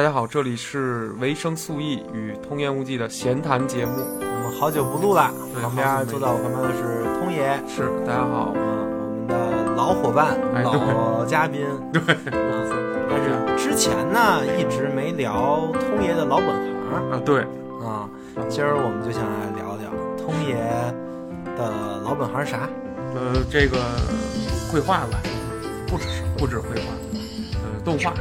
大家好，这里是维生素 E 与通言无忌的闲谈节目。我们好久不录了，旁边坐在我旁边的是通爷，是，大家好，嗯，我们的老伙伴、哎老嘉宾。对，但是之前呢，一直没聊通爷的老本行啊，对，啊。今儿我们就想来聊聊通爷的老本行是啥？呃，这个绘画吧，不只是不止绘画，呃，动画，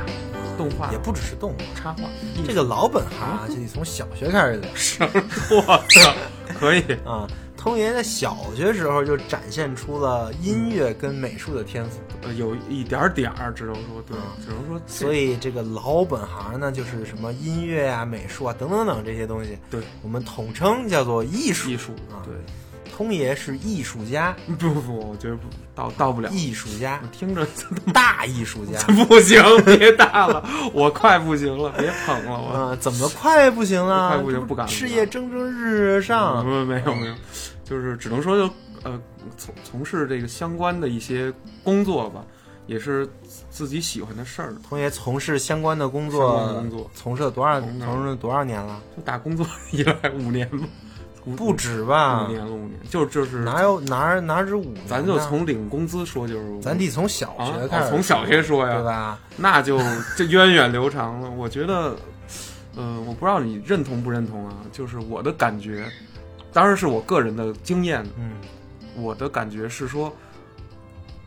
动画也不只是动画，插画，这个老本行啊，就得从小学开始聊是，我操，可以，啊。通爷在小学时候就展现出了音乐跟美术的天赋。呃，有一点点儿，只能说，对，嗯只能说，所以这个老本行呢，就是什么音乐啊、美术啊等等等这些东西，对，我们统称叫做艺术。艺术，啊对，通爷是艺术家，不不不，我觉得不到到不了，艺术家我，听着大艺术家。不行，别大了，我快不行了，别捧了，我。啊，怎么快不行啊？快不行不敢事业蒸蒸日嗯上。没有没有没有，就是只能说就呃从从事这个相关的一些工作吧，也是自己喜欢的事儿。通爷从事相关的工作，工作从事了多少？从事了多少年了？就打工作以来五年吧，五不止吧五？年了五年，就就是哪有哪哪止五年？咱就从领工资说，就是咱得从小啊学开始，哦从小学说呀对吧？那就这源远流长了。我觉得，呃，我不知道你认同不认同啊，就是我的感觉，当然是我个人的经验，嗯，我的感觉是说，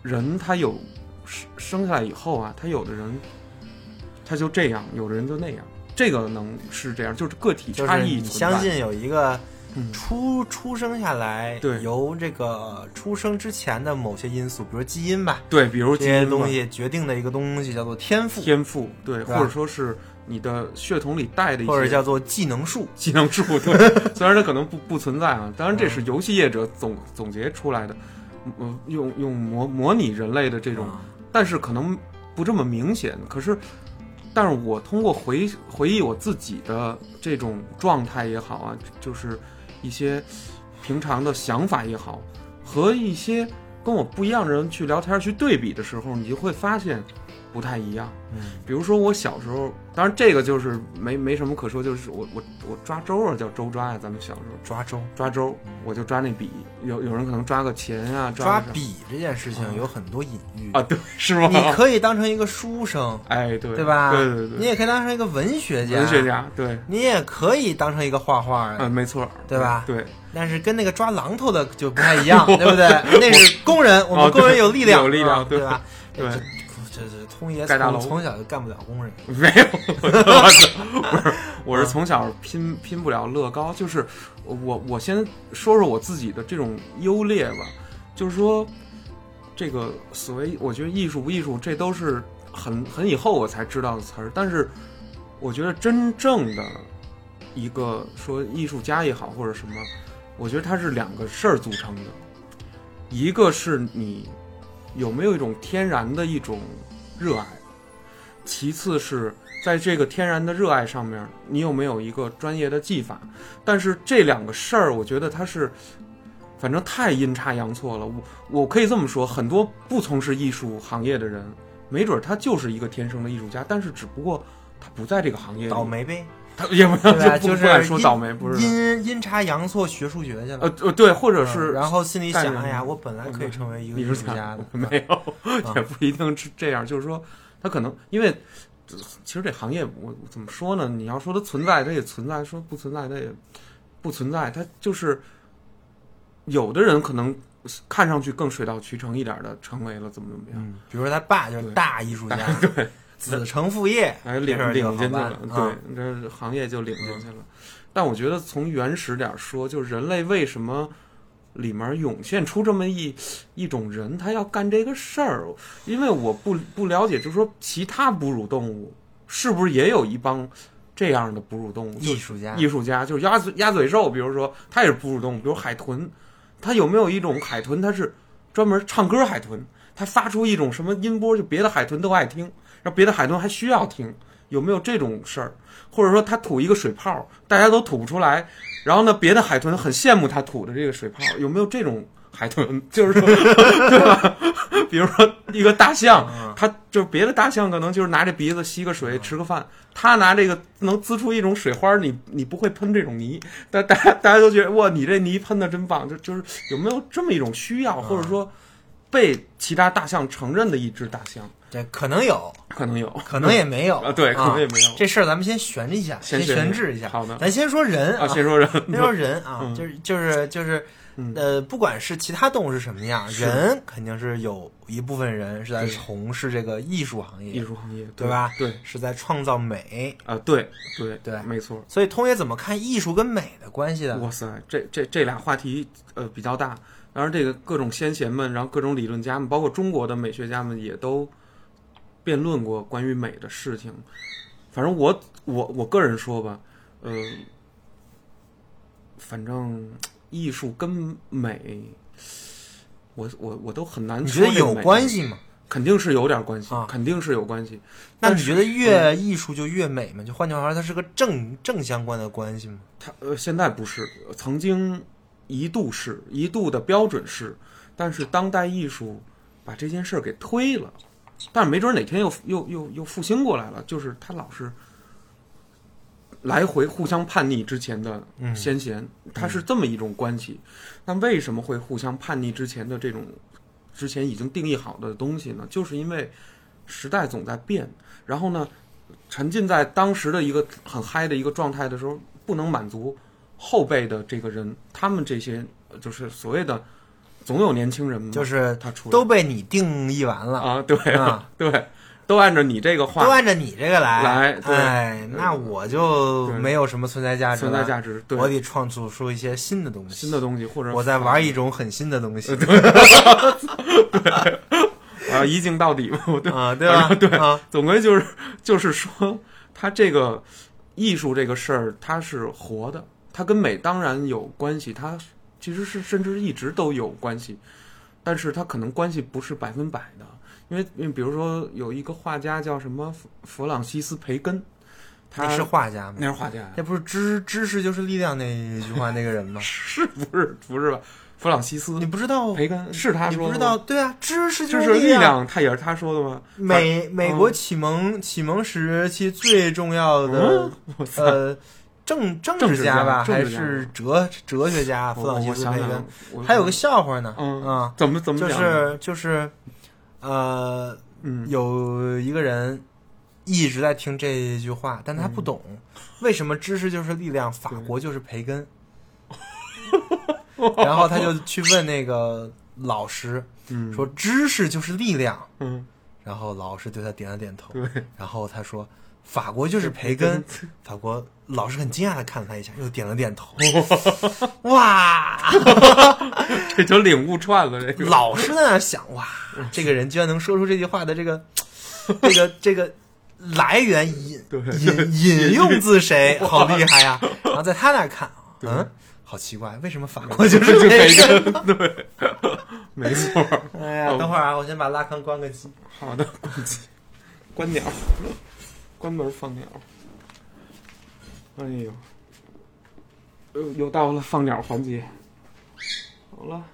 人他有生生下来以后啊，他有的人他就这样，有的人就那样，这个能是这样，就是个体就是你差异存在。相信有一个嗯出出生下来，对。由这个出生之前的某些因素，比如基因吧，对，比如这些基因东西决定的一个东西叫做天赋，天赋，对，吧？或者说是你的血统里带的一些或者叫做技能树。技能树，对，虽然它可能不不存在啊，当然这嗯是游戏业者总总结出来的，嗯，用用模模拟人类的这种，啊。但是可能不这么明显。可是，但是我通过回回忆我自己的这种状态也好啊，就是一些平常的想法也好，和一些跟我不一样的人去聊天去对比的时候，你就会发现不太一样。嗯，比如说我小时候，当然这个就是没没什么可说，就是我我我抓周啊，叫周抓呀，咱们小时候。抓周。抓周，我就抓那笔，有有人可能抓个钱啊，抓笔这件事情有很多隐喻。啊，，对，是吗？你可以当成一个书生，哎，对，对吧？对对对，你也可以当成一个文学家，文学，家，对，你也可以当成一个画画的，嗯，没错，对吧？对，但是跟那个抓榔头的就不太一样，对不对？那是工人，我们哦工人有力量，有力量对吧？对这这这通爷盖大楼从从小就干不了工人，没有，不是，我是从小拼拼不了乐高，就是我我先说说我自己的这种优劣吧，就是说这个所谓我觉得艺术不艺术，这都是很很以后我才知道的词儿，但是我觉得真正的一个说艺术家也好或者什么，我觉得它是两个事儿组成的，一个是你有没有一种天然的一种热爱。其次是在这个天然的热爱上面，你有没有一个专业的技法？但是这两个事儿，我觉得它是，反正太阴差阳错了。我我可以这么说，很多不从事艺术行业的人，没准他就是一个天生的艺术家，但是只不过他不在这个行业里，倒霉呗，也不要？就是说倒霉，不是阴阴差阳错学数学去了。呃呃对，或者是嗯然后心里想，哎呀，我本来可以成为一个艺艺术术家的，没有，也不一定是这样。就是说，他可能因为其实这行业我我怎么说呢？你要说它存在，它也存在；说不存在，它也不存在。它就是有的人可能看上去更水到渠成一点的，成为了怎么怎么样。嗯，比如说他爸就是大艺术家，对，子承父业，哎，领领进去了，对，这行业就领进去了。但我觉得从原始点儿说，就是人类为什么里面涌现出这么一一种人，他要干这个事儿？因为我不不了解，就是说其他哺乳动物是不是也有一帮这样的哺乳动物？艺术家，艺术家就是鸭嘴鸭嘴兽，比如说它也是哺乳动物，比如海豚，它有没有一种海豚，它是专门唱歌海豚，它发出一种什么音波，就别的海豚都爱听，然后别的海豚还需要听，有没有这种事儿？或者说它吐一个水泡，大家都吐不出来，然后呢，别的海豚很羡慕它吐的这个水泡，有没有这种海豚？就是说，对吧？比如说一个大象，嗯它就别的大象可能就是拿着鼻子吸个水吃个饭，它拿这个能滋出一种水花，你你不会喷这种泥，但大家大家都觉得哇，你这泥喷的真棒，就就是有没有这么一种需要，或者说被其他大象承认的一只大象，对可能有，可能有，可能也没有。啊，对，可能也没有。这事儿咱们先悬一下，先先悬悬置一下。好的。咱先说人啊，先说人，先说人啊，嗯。就是就是就是，嗯。呃，不管是其他动物是什么样，人肯定是有一部分人是在从事这个艺术行业。艺，术行业，对吧？对。是在创造美。啊，对对对。没错。所以通爷怎么看艺术跟美的关系的？哇塞，这这这俩话题呃比较大，当然这个各种先贤们，然后各种理论家们，包括中国的美学家们也都辩论过关于美的事情。反正我我我个人说吧，呃，反正艺术跟美，我我我都很难你觉得有关系吗？肯定是有点关系，啊肯定是有关系。那你觉得越艺术就越美吗？就换句话说，它是个正正相关的关系吗？它呃现在不是，曾经一度是一度的标准是，但是当代艺术把这件事儿给推了，但是没准哪天又又又又复兴过来了，就是他老是来回互相叛逆之前的嗯先贤，它是这么一种关系。那为什么会互相叛逆之前的这种之前已经定义好的东西呢？就是因为时代总在变，然后呢，沉浸在当时的一个很嗨的一个状态的时候，不能满足后辈的这个人，他们这些呃就是所谓的总有年轻人嘛，就是他出都被你定义完了，啊，对啊。对，都按照你这个话都按照你这个来。来对。哎，那我就没有什么存在价值了。存在价值，对。我得创作出一些新的东西。新的东西，或者我在玩一种很新的东西。对。啊一镜到底嘛，对。啊，对吧？对啊，总归就是就是说，他这个艺术这个事儿，它是活的，它跟美当然有关系，它其实是甚至一直都有关系，但是它可能关系不是百分百的，因为因为比如说有一个画家叫什么弗弗朗西斯培根，他是画家吗？那是画家呀，那不是知知识就是力量那句话那个人吗？是不是不是吧？弗朗西斯你不知道？培根是他说的不知道？对啊，知识就是是力力。量，他也是他说的吗？美美嗯国启蒙启蒙时期最重要的嗯，呃政政政治家吧，还是哲哲学家我弗朗西斯培根？，还有个笑话呢，嗯啊，怎么怎么就是就是，呃，嗯有一个人一直在听这句话，但他不懂、为什么知识就是力量，法国就是培根。然后他就去问那个老师，嗯说知识就是力量。嗯然后老师对他点了点头。对，然后他说法国就是培根。法国老师很惊讶的看了他一下，又点了点头。哇！这就领悟串了这个老师在那想，哇，这个人居然能说出这句话的这个这个这个来源引引引用自谁，好厉害呀！然后在他那儿看，嗯，好奇怪，为什么法国就 就是是培？根，对，没错。哎呀，等会儿啊，我先把拉康关个机。好的，关机，关鸟，关门放鸟。哎呦，又又到了放鸟环节。好了，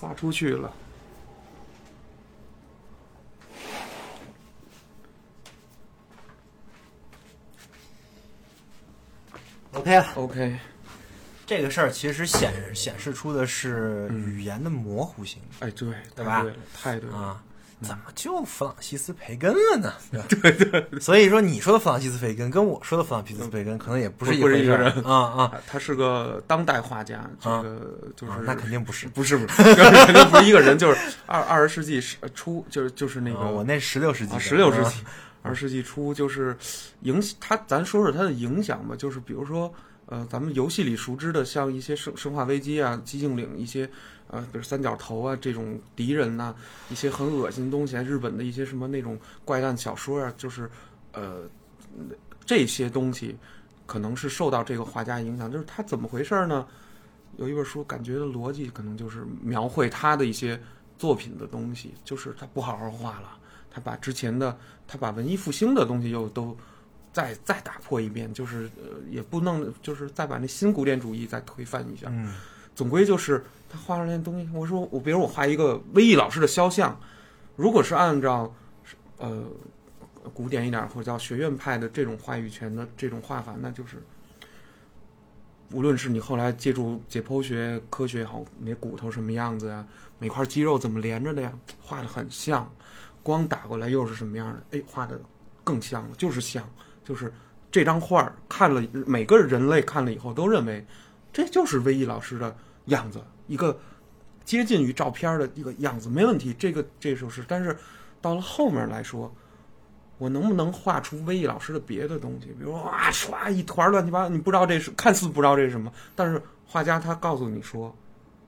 撒出去了。OK 了，OK，这个事儿其实显显示出的是嗯语言的模糊性哎，对，对吧太对了，太对了。啊。怎么就弗朗西斯培根了呢？对对，所以说你说的弗朗西斯培根跟我说的弗朗西斯培根可能也不是一个人啊啊。啊他是个当代画家，这个就是、啊！那肯定不是。不是不是，肯定不是一个人，就是二二十世纪初，就是就是那个、啊我那十六世纪十六世啊。纪，二十世纪初就是影他，咱说说他的影响吧，就是比如说，呃，咱们游戏里熟知的，像一些生生化危机啊、寂静岭一些，呃，比如三角头啊这种敌人呐、一些很恶心的东西啊，日本的一些什么那种怪诞小说啊，就是，呃，这些东西可能是受到这个画家影响，就是他怎么回事呢？有一本书，感觉的逻辑可能就是描绘他的一些作品的东西，就是他不好好画了。他把之前的，他把文艺复兴的东西又都再再打破一遍，就是呃，也不弄，就是再把那新古典主义再推翻一下。嗯总归就是他画出来的东西。我说我比如我画一个威毅老师的肖像，如果是按照呃古典一点或者叫学院派的这种话语权的这种画法，那就是无论是你后来借助解剖学科学也好，每骨头什么样子呀，每块肌肉怎么连着的呀，画的很像。光打过来又是什么样的？哎，画的更像了，就是像，就是这张画看了每个人类看了以后都认为这就是威毅老师的样子，一个接近于照片的一个样子，没问题。这个这就是，但是到了后面来说，我能不能画出威毅老师的别的东西？比如哇唰一团乱七八糟，你不知道这是看似不知道这是什么，但是画家他告诉你说，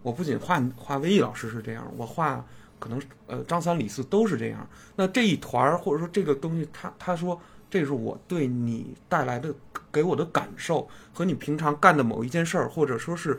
我不仅画画威毅老师是这样，我画。可能呃，张三李四都是这样。那这一团儿，或者说这个东西，他他说这是我对你带来的给我的感受，和你平常干的某一件事儿，或者说是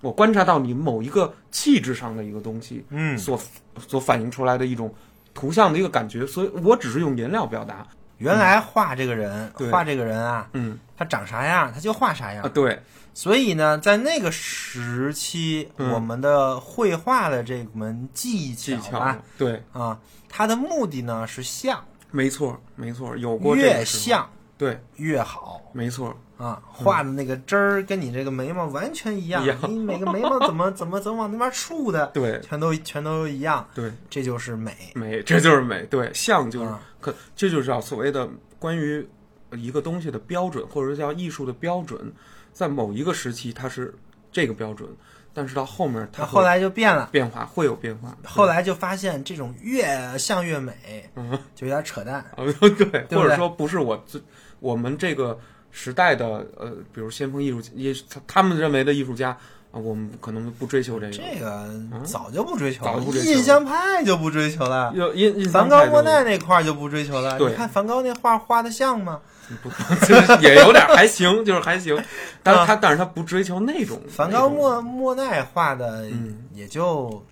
我观察到你某一个气质上的一个东西，嗯，所所反映出来的一种图像的一个感觉。所以我只是用颜料表达。原来画这个人，画这个人啊，嗯，他长啥样，他就画啥样啊。对。所以呢，在那个时期，我们的绘画的这门技巧啊，对啊，它的目的呢是像，没错，没错，有过越像对。越好，没错。啊，画的那个汁儿跟你这个眉毛完全一样，你每个眉毛怎么怎么怎么往那边竖的，对，全都全都一样，对，这就是美，美，这就是美，对，像就是可，这就是叫所谓的关于一个东西的标准，或者说叫艺术的标准。在某一个时期，它是这个标准，但是到后面，它后来就变了，变化会有变化。后来就发现这种越像越美，嗯，就有点扯淡。对，或者说不是我这我们这个时代的呃，比如先锋艺术艺他们认为的艺术家啊，我们可能不追求这个。这个早就不追求了，印象派就不追求了，印梵高、莫奈那块儿就不追求了。你看梵高那画画的像吗？不，就是也有点还行，就是还行，但是他但是他不追求那种。梵高、莫莫奈画的，也就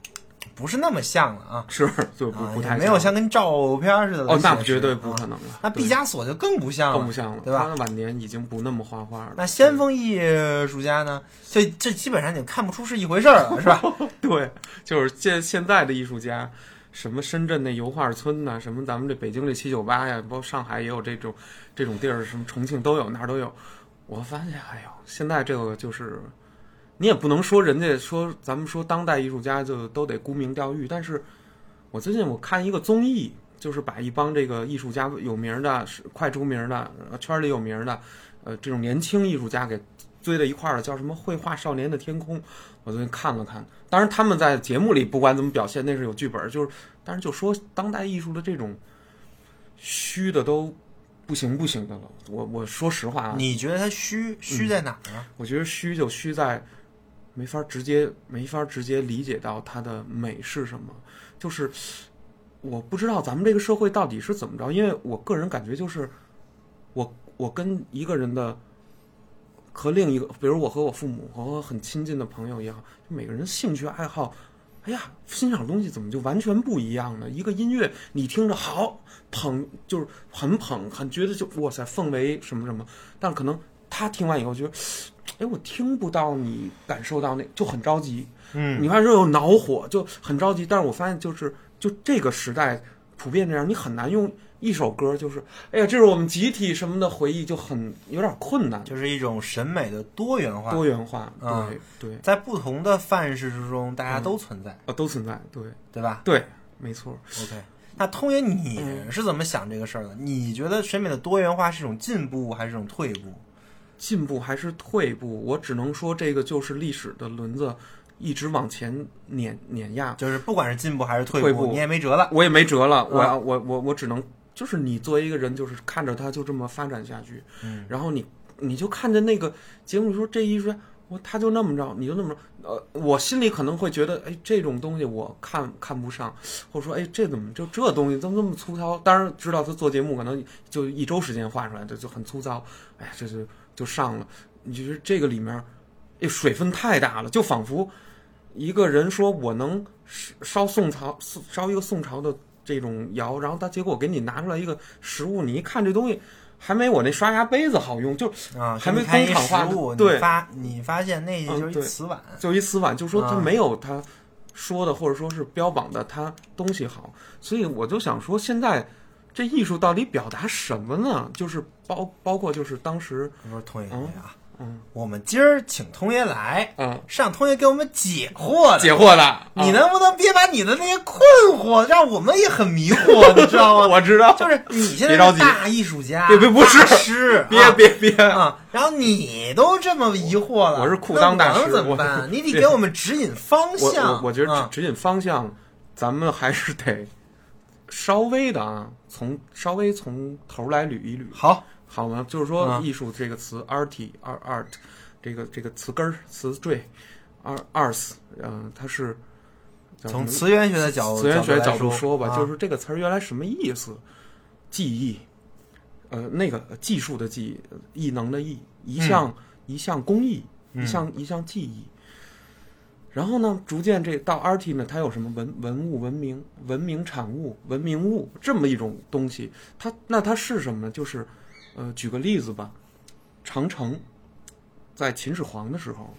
不是那么像了啊，是就不不太没有像跟照片似的。哦，那绝对不可能了。那毕加索就更不像了，更不像了，对吧？他晚年已经不那么画画了。那先锋艺术家呢？这这基本上你看不出是一回事儿了，是吧？对，就是现现在的艺术家。什么深圳那油画村呐，什么咱们这北京这七九八呀，包括上海也有这种这种地儿，什么重庆都有，哪儿都有。我发现，哎呦，现在这个就是，你也不能说人家说咱们说当代艺术家就都得沽名钓誉。但是我最近我看一个综艺，就是把一帮这个艺术家有名的、是快出名的、圈里有名的，呃，这种年轻艺术家给堆在一块儿了，叫什么《绘画少年的天空》。我最近看了看。当然，他们在节目里不管怎么表现，那是有剧本。就是，但是就说当代艺术的这种虚的都不行不行的了。我我说实话啊，你觉得它虚虚在哪儿呢？我觉得虚就虚在没法直接没法直接理解到它的美是什么。就是我不知道咱们这个社会到底是怎么着，因为我个人感觉就是，我我跟一个人的。和另一个，比如我和我父母和我很亲近的朋友也好，就每个人兴趣爱好，哎呀，欣赏东西怎么就完全不一样呢？一个音乐你听着好捧，就是很捧，很觉得就哇塞氛围什么什么，但可能他听完以后觉得，哎，我听不到你感受到那就很着急，嗯，你看这又恼火就很着急，但是我发现就是就这个时代普遍这样，你很难用。一首歌就是，哎呀，这是我们集体什么的回忆，就很有点困难，就是一种审美的多元化。多元化，对对，在不同的范式之中，大家都存在啊，都存在，对对吧？对，没错。OK，那通爷你是怎么想这个事儿的？你觉得审美的多元化是一种进步还是一种退步？进步还是退步？我只能说，这个就是历史的轮子。一直往前碾碾压，就是不管是进步还是退步，你也没辙了。我也没辙了，我我我我只能就是你作为一个人，就是看着他就这么发展下去，嗯，然后你你就看着那个节目说这艺术家，我他就那么着，你就那么着，呃，我心里可能会觉得，哎，这种东西我看看不上，或者说，哎，这怎么就这东西怎么这么粗糙？当然知道他做节目可能就一周时间画出来的就很粗糙，哎呀，这就就上了。你觉得这个里面，哎，水分太大了，就仿佛。一个人说：“我能烧宋朝，烧一个宋朝的这种窑，然后他结果给你拿出来一个实物，你一看这东西，还没我那刷牙杯子好用，就啊，还没工厂化对。你发你发现那嗯就是一瓷碗，就一瓷碗，就说它啊没有他说的或者说是标榜的它东西好，所以我就想说，现在这艺术到底表达什么呢？就是包包括就是当时我说通爷嗯啊，嗯我们今儿请通爷来，嗯让通爷给我们解惑的。解惑的，你啊能不能别把你的那些困惑，让我们也很迷惑，你知道吗？我知道，就是你现在是大艺术家，别别不是大师，别啊别别，啊！然后你都这么疑惑了，我是裤裆大师怎么办？你得给我们指引方向。我我觉得指引方向，咱们还是得稍微的啊，从稍微从头来捋一捋，好，好吗？就是说啊艺术这个词，art art art，这个这个词根儿词缀，art arts，呃，它是从词源学的角词源学角度度说吧，啊就是这个词儿原来什么意思？技艺，呃，那个技术的技，艺能的艺，一项、一项工艺，嗯一项一项技艺。然后呢，逐渐这到 art 呢，它有什么文文物、文明、文明产物、文明物这么一种东西。它那它是什么呢？就是，呃，举个例子吧，长城在秦始皇的时候，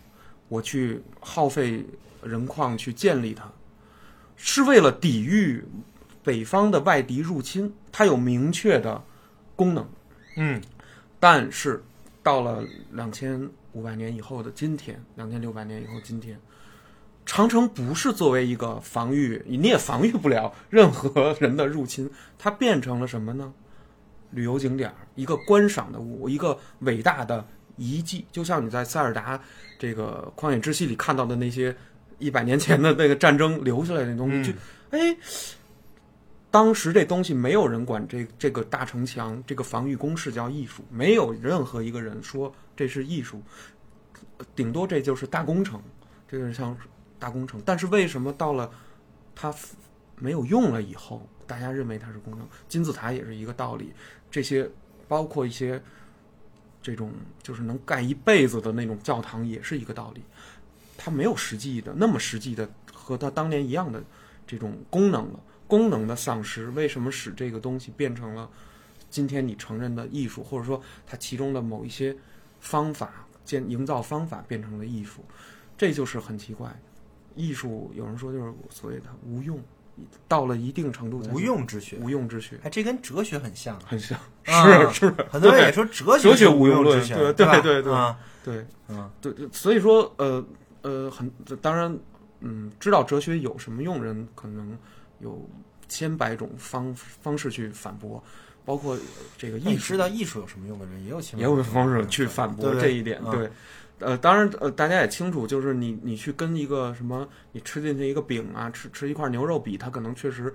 我去耗费人矿去建立它，是为了抵御北方的外敌入侵，它有明确的功能。嗯但是到了两千五百年以后的今天，两千六百年以后今天，长城不是作为一个防御，你也防御不了任何人的入侵，它变成了什么呢？旅游景点儿，一个观赏的物，一个伟大的遗迹，就像你在塞尔达这个旷野之息里看到的那些一百年前的那个战争留下来的东西，嗯就哎，当时这东西没有人管这这个大城墙这个防御工事叫艺术，没有任何一个人说这是艺术，顶多这就是大工程，这个像大工程。但是为什么到了它没有用了以后，大家认为它是工程？金字塔也是一个道理，这些包括一些这种就是能盖一辈子的那种教堂也是一个道理，它没有实际的那么实际的和它当年一样的这种功能了。功能的丧失，为什么使这个东西变成了今天你承认的艺术，或者说它其中的某一些方法建营造方法变成了艺术，这就是很奇怪。艺术有人说就是所谓的无用，到了一定程度才无用之学，无用之学，哎，这跟哲学很像。很像啊是是，很多人也说哲学哲学无无用论之学，对对吧？对对对啊，对嗯。对，对所以说呃呃很当然嗯，知道哲学有什么用，人可能有千百种方方式去反驳，包括这个艺术那你知道艺术有什么用的人也有千也有方式去反驳这一点。啊对，呃，当然呃，大家也清楚，就是你你去跟一个什么，你吃进去一个饼啊，吃吃一块牛肉比，它可能确实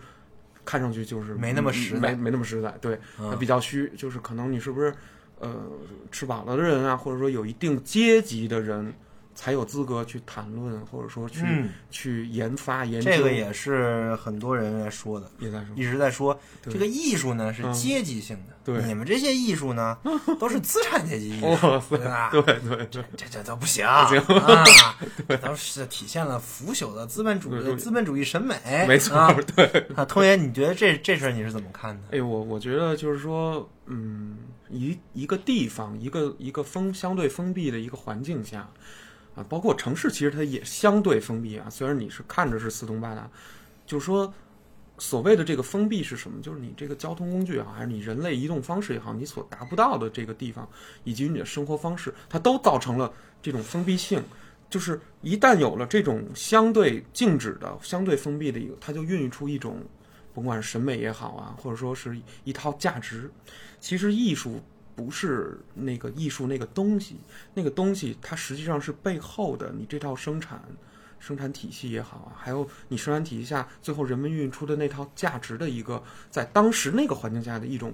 看上去就是没那么实在没没那么实在。对，它嗯比较虚，就是可能你是不是呃吃饱了的人啊，或者说有一定阶级的人。才有资格去谈论，或者说去、嗯，去研发研究。这个也是很多人在说的，也在说，一直在说这个艺术呢是嗯阶级性的，对你们这些艺术呢 都是资产阶级艺术，对吧？对对对，这这都不行不行啊！都是体现了腐朽的资本主义资本主义审美，没错，啊。对。啊，通爷，你觉得这这事儿你是怎么看的？哎，我我觉得就是说，嗯，一一个地方，一个一个封相对封闭的一个环境下，啊，包括城市，其实它也相对封闭啊。虽然你是看着是四通八达，就是说，所谓的这个封闭是什么？就是你这个交通工具也好，还是你人类移动方式也好，你所达不到的这个地方，以及你的生活方式，它都造成了这种封闭性。就是一旦有了这种相对静止的、相对封闭的一个，它就孕育出一种，甭管是审美也好啊，或者说是一套价值。其实艺术不是那个艺术那个东西，那个东西它实际上是背后的你这套生产生产体系也好啊，还有你生产体系下最后人们孕育出的那套价值的一个，在当时那个环境下的一种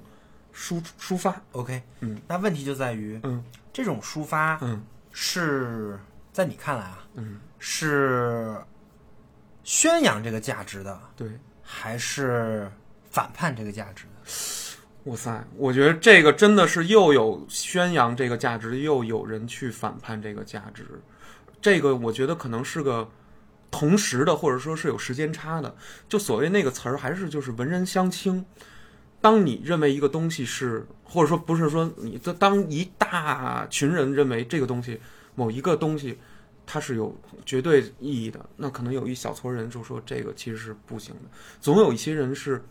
抒抒发。OK，嗯，那问题就在于嗯这种抒发嗯是在你看来啊，嗯，是宣扬这个价值的，对。还是反叛这个价值的？哇塞，我觉得这个真的是又有宣扬这个价值，又有人去反叛这个价值。这个我觉得可能是个同时的，或者说是有时间差的。就所谓那个词儿，还是就是文人相轻。当你认为一个东西是，或者说不是说你这当一大群人认为这个东西某一个东西它是有绝对意义的，那可能有一小撮人就说这个其实是不行的。总有一些人是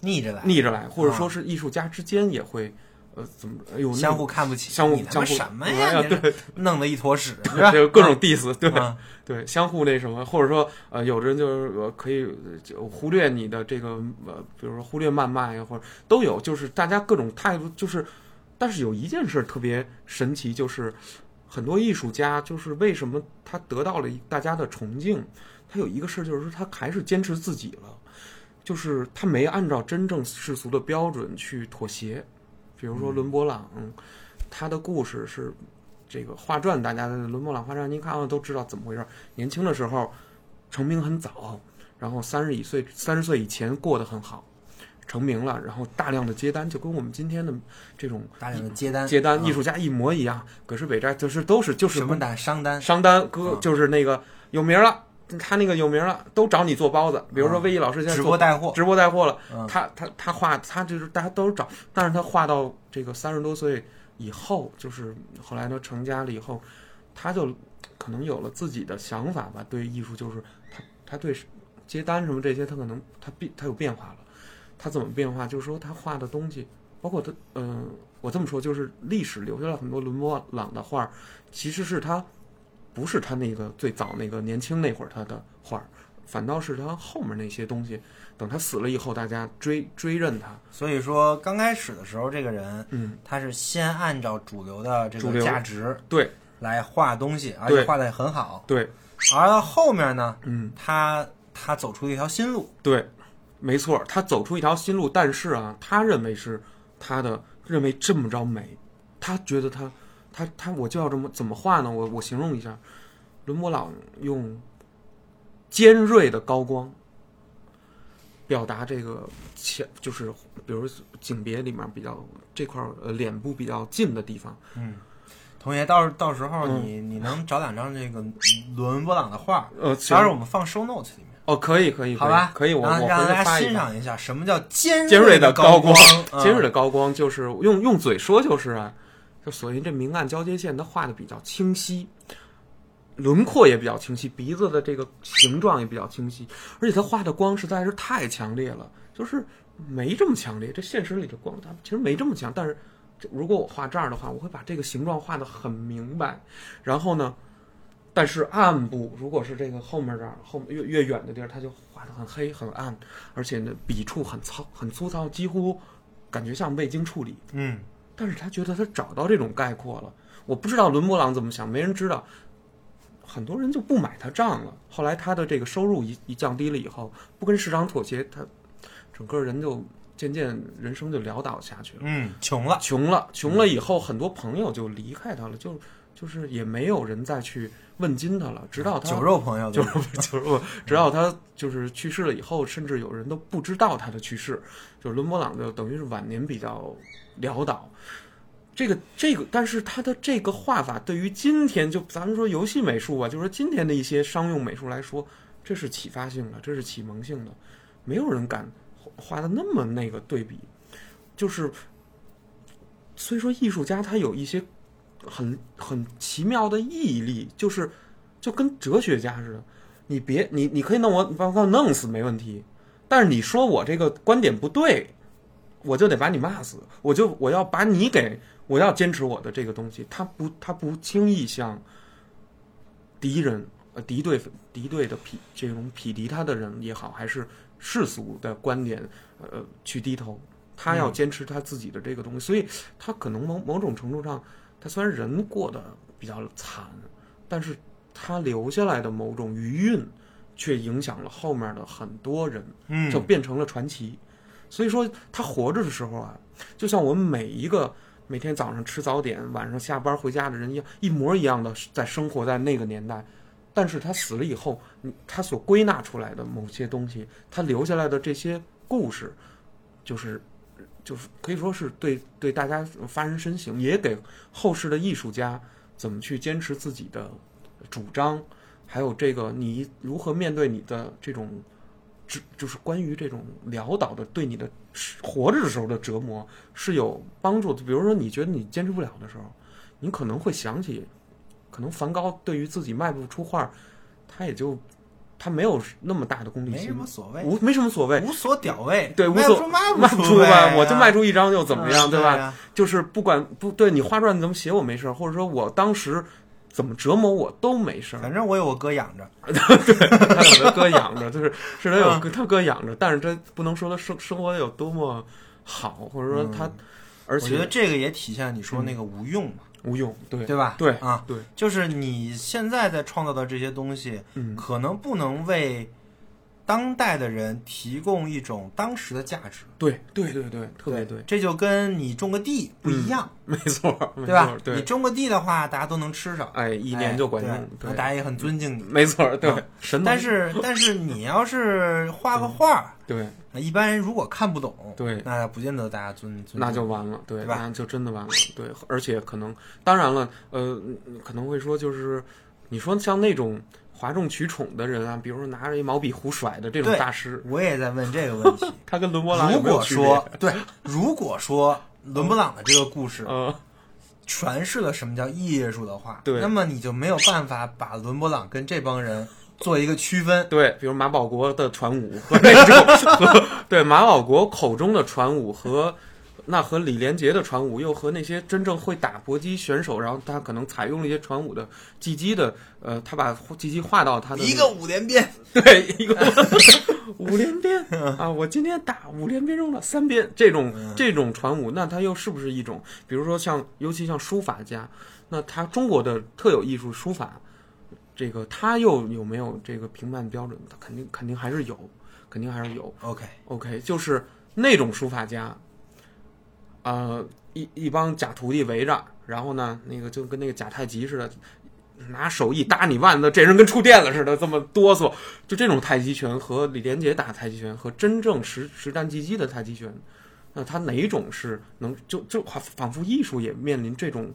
逆着来，逆着来，或者说是艺术家之间也会呃怎么哎呦相互看不起，相互相互什么哎呀？对，弄得一坨屎，是吧？这个各种 diss，对。啊对，相互那什么，或者说，呃，有的人就是呃可以忽略你的这个呃，比如说忽略谩骂呀，或者都有，就是大家各种态度，就是，但是有一件事特别神奇，就是很多艺术家，就是为什么他得到了大家的崇敬，他有一个事儿就是说他还是坚持自己了，就是他没按照真正世俗的标准去妥协，比如说伦勃朗，他的故事是。这个画传，大家的伦勃朗画传，您看了都知道怎么回事。年轻的时候成名很早，然后三十一岁、三十岁以前过得很好，成名了，然后大量的接单，就跟我们今天的这种大量的接单，接单啊艺术家一模一样。葛饰北斋就是都是就是什么单商单，商单哥嗯就是那个有名了，他那个有名了，都找你做包子。比如说嗯魏毅老师现在直播带货，直播带货了，嗯他他他画他就是大家都是找，但是他画到这个三十多岁以后，就是后来他成家了以后，他就可能有了自己的想法吧，对艺术就是他他对接单什么这些，他可能他变他有变化了，他怎么变化？就是说他画的东西，包括他嗯、我这么说就是历史留下了很多伦勃朗的画儿，其实是他不是他那个最早那个年轻那会儿他的画儿，反倒是他后面那些东西。等他死了以后，大家追追认他，所以说刚开始的时候，这个人嗯，他是先按照主流的这个价值对。来画东西，而且对。画的很好。对，而到后面呢，嗯，他他走出一条新路，对，没错，他走出一条新路，但是啊，他认为是他的认为这么着美，他觉得他他他我就要这么怎么画呢？我我形容一下，伦勃朗用尖锐的高光表达这个前，就是比如景别里面比较这块儿呃脸部比较近的地方，嗯同学到到时候嗯你、你能找两张这个伦勃朗的画，呃，到时候我们放 show notes 里面，哦，可以可以，好吧？可以，我我让让大家。欣赏一下什么叫尖尖锐的高光，嗯尖锐的高光就是用用嘴说就是啊，就所谓这明暗交接线，它画的比较清晰，轮廓也比较清晰，鼻子的这个形状也比较清晰，而且它画的光实在是太强烈了，就是没这么强烈。这现实里的光它其实没这么强，但是如果我画这儿的话，我会把这个形状画的很明白，然后呢。但是暗部，如果是这个后面这儿后越越远的地儿，它就画的很黑很暗，而且呢笔触很糙很粗糙，几乎感觉像未经处理。嗯，但是他觉得他找到这种概括了。我不知道伦勃朗怎么想，没人知道。很多人就不买他账了。后来他的这个收入一一降低了以后，不跟市场妥协，他整个人就渐渐人生就潦倒下去了。嗯，穷了，穷了，穷了以后，很多朋友就离开他了，就就是也没有人再去问津他了。直到他酒肉朋友就是就是我，直到他就是去世了以后，甚至有人都不知道他的去世。就是伦勃朗就等于是晚年比较潦倒。这个这个，但是他的这个画法对于今天就咱们说游戏美术啊，就是说今天的一些商用美术来说，这是启发性的，这是启蒙性的，没有人敢画的那么那个对比。就是，所以说艺术家他有一些很很奇妙的毅力，就是就跟哲学家似的，你别你你可以弄我把我弄死没问题，但是你说我这个观点不对，我就得把你骂死，我就我要把你给我要坚持我的这个东西，他不他不轻易向敌人呃敌对敌对的匹这种匹敌他的人也好，还是世俗的观点呃去低头，他要坚持他自己的这个东西，所以他可能某某种程度上，他虽然人过得比较惨，但是他留下来的某种余韵，却影响了后面的很多人，嗯，就变成了传奇。所以说，他活着的时候啊，就像我们每一个每天早上吃早点、晚上下班回家的人一样，一模一样的在生活在那个年代。但是他死了以后，他所归纳出来的某些东西，他留下来的这些故事，就是就是可以说是对对大家发人深省，也给后世的艺术家怎么去坚持自己的主张，还有这个你如何面对你的这种只就是关于这种潦倒的对你的活着的时候的折磨是有帮助的。比如说，你觉得你坚持不了的时候，你可能会想起，可能梵高对于自己卖不出画，他也就他没有那么大的功利心没什，么所谓，无没什么所谓。无所屌味，对，无所卖不出吧，我就卖出一张又怎么样，嗯对吧？就是不管不对你画传怎么写我没事儿，或者说我当时怎么折磨我都没事儿。反正我有我哥养着，对他有他哥养着，就是是他有他哥养着，但是这不能说他生生活的有多么好，或者说他，而且我觉得这个也体现你说那个无用嘛，无用，对对吧？对啊，对，就是你现在在创造的这些东西，嗯，可能不能为当代的人提供一种当时的价值，对对对对，特别对，嗯这就跟你种个地不一样，没错，没对吧？错？你，种个地的话，大家都能吃上，哎，一年就管哎用，对，大家也很尊敬你。没错，对 但是但是你要是画个画，对，那一般人如果看不懂，对。那不见得大家尊尊。那就完了，对，对吧？那就真的完了，对，而且可能，当然了，呃，可能会说就是，你说像那种哗众取宠的人啊，比如说拿着一毛笔胡甩的这种大师，我也在问这个问题。他跟伦勃朗有如果？说对，如果说伦勃朗的这个故事嗯，诠释了什么叫艺术的话，对那么你就没有办法把伦勃朗跟这帮人做一个区分。对，比如马保国的传武和那种 和对马保国口中的传武和那和李连杰的传武，又和那些真正会打搏击选手，然后他可能采用了一些传武的技击的，呃，他把技击画到他的、那一个五连鞭，对一个五连鞭 啊，我今天打五连鞭中了三鞭，这种这种传武，那它又是不是一种，比如说像尤其像书法家，那他中国的特有艺术书法。这个他又有没有这个评判标准？他肯定肯定还是有，肯定还是有。OK，OK，就是那种书法家，呃，一一帮假徒弟围着，然后呢，那个就跟那个假太极似的，拿手一搭你腕子，这人跟触电了似的，这么哆嗦。就这种太极拳和李连杰打太极拳和真正实实战技击的太极拳，那他哪种是能就就仿佛艺术也面临这种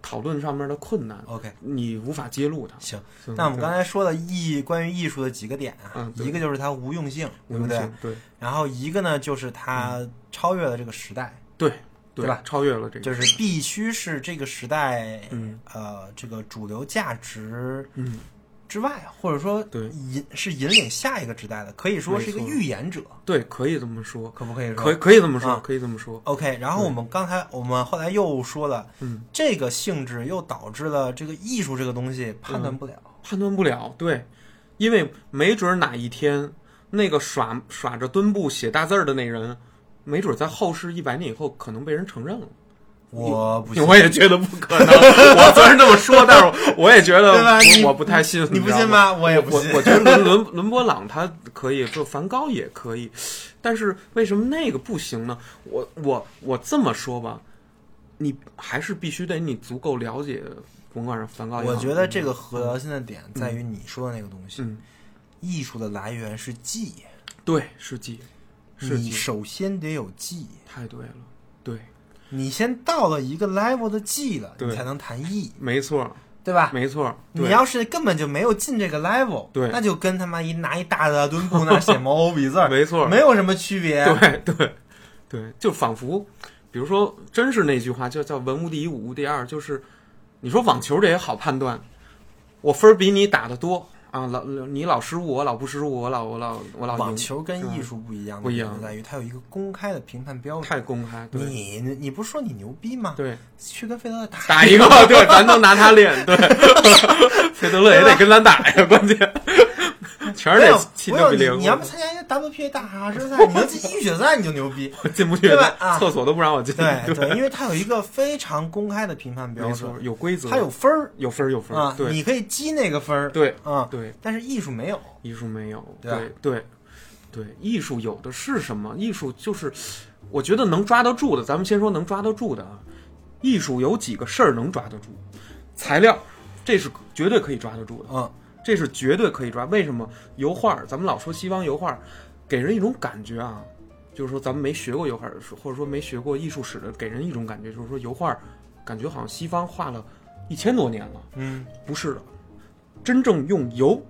讨论上面的困难，OK，你无法揭露它。行。嗯那我们刚才说的艺关于艺术的几个点啊嗯，一个就是它无用性，对不对然后一个呢就是它超越了这个时代，对对吧？超越了这个，就是必须是这个时代嗯。呃这个主流价值嗯，之外，或者说对。引是引领下一个时代的，可以说是一个预言者，对，可以这么说。可不可以说？可以可以这么说，啊。可以这么说。OK，然后我们刚才我们后来又说了，嗯，这个性质又导致了这个艺术这个东西判断不了。判断不了，对，因为没准哪一天那个耍耍着墩布写大字儿的那人，没准在后世一百年以后可能被人承认了。我不信，我也觉得不可能。我虽然这么说，但是我也觉得我我不太信。你不？信吗？我也不信。我我觉得伦伦伦勃朗他可以，就梵高也可以，但是为什么那个不行呢？我我我这么说吧，你还是必须得你足够了解，甭管是梵高也，我觉得这个核心的点在于你说的那个东西，嗯，艺术的来源是记，对，是记，是你，首先得有记，太对了，对，你先到了一个 level 的记了，你才能谈艺，没错，对吧？没错，对。你要是根本就没有进这个 level，对。那就跟他妈一拿一大的墩布那写毛笔字儿，没错，没有什么区别。对对。对，就仿佛，比如说，真是那句话，叫叫文无第一，武无第二，就是你说网球这也好判断，我分儿比你打的多啊，老你老失误，我老不失误，我老我老我老网球跟艺术不一样不一样在于它有一个公开的评判标准。太公开，对你你不是说你牛逼吗？对，去跟费德勒打打一个，对，咱都拿他练，对，费德勒也得跟咱打呀，关键 全是没有你，六比零，你要不参加一个 WPA 大卡车赛，你能进预选赛你就牛逼。进不去对吧啊厕所都不让我进，对对，因为它有一个非常公开的评判标准，，有规则，它有分儿有分儿有分儿啊，对你可以积那个分儿。对啊，对。但是艺术没有。艺术没有，对对对对，艺术有的是什么？艺术就是，我觉得能抓得住的，咱们先说能抓得住的啊。艺术有几个事儿能抓得住？材料，这是绝对可以抓得住的，嗯，这是绝对可以抓。为什么？油画，咱们老说西方油画，给人一种感觉啊，就是说咱们没学过油画，或者说没学过艺术史的，给人一种感觉，就是说油画，感觉好像西方画了一千多年了。嗯，不是的，真正用油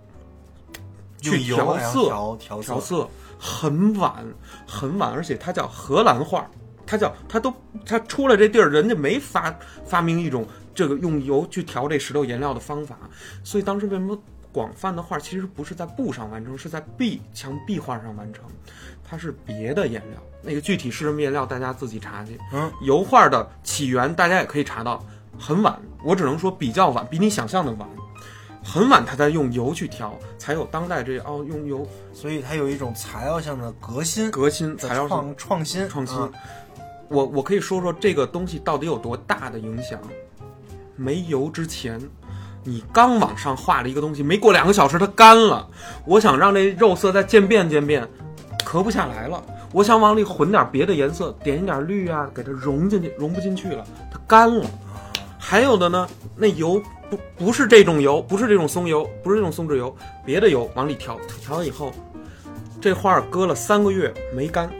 去调色，调调调色很晚很晚，而且它叫荷兰画，它叫它都它出了这地儿，人家没发发明一种这个用油去调这石头颜料的方法，所以当时为什么广泛的画其实不是在布上完成，是在壁墙壁画上完成，它是别的颜料，那个具体是什么颜料大家自己查去。嗯，油画的起源大家也可以查到，很晚，我只能说比较晚，比你想象的晚。很晚，他才用油去调，才有当代这哦用油所以它有一种材料上的革新、革新材料上创创新、创新啊。我我可以说说这个东西到底有多大的影响。没油之前，你刚往上画了一个东西，没过两个小时它干了。我想让这肉色再渐变渐变，咳不下来了。我想往里混点别的颜色，点一点绿啊，给它融进去，融不进去了，它干了。还有的呢，那油不不是这种油，不是这种松油，不是这种松脂油，别的油往里调，调完以后，这画搁了三个月没干，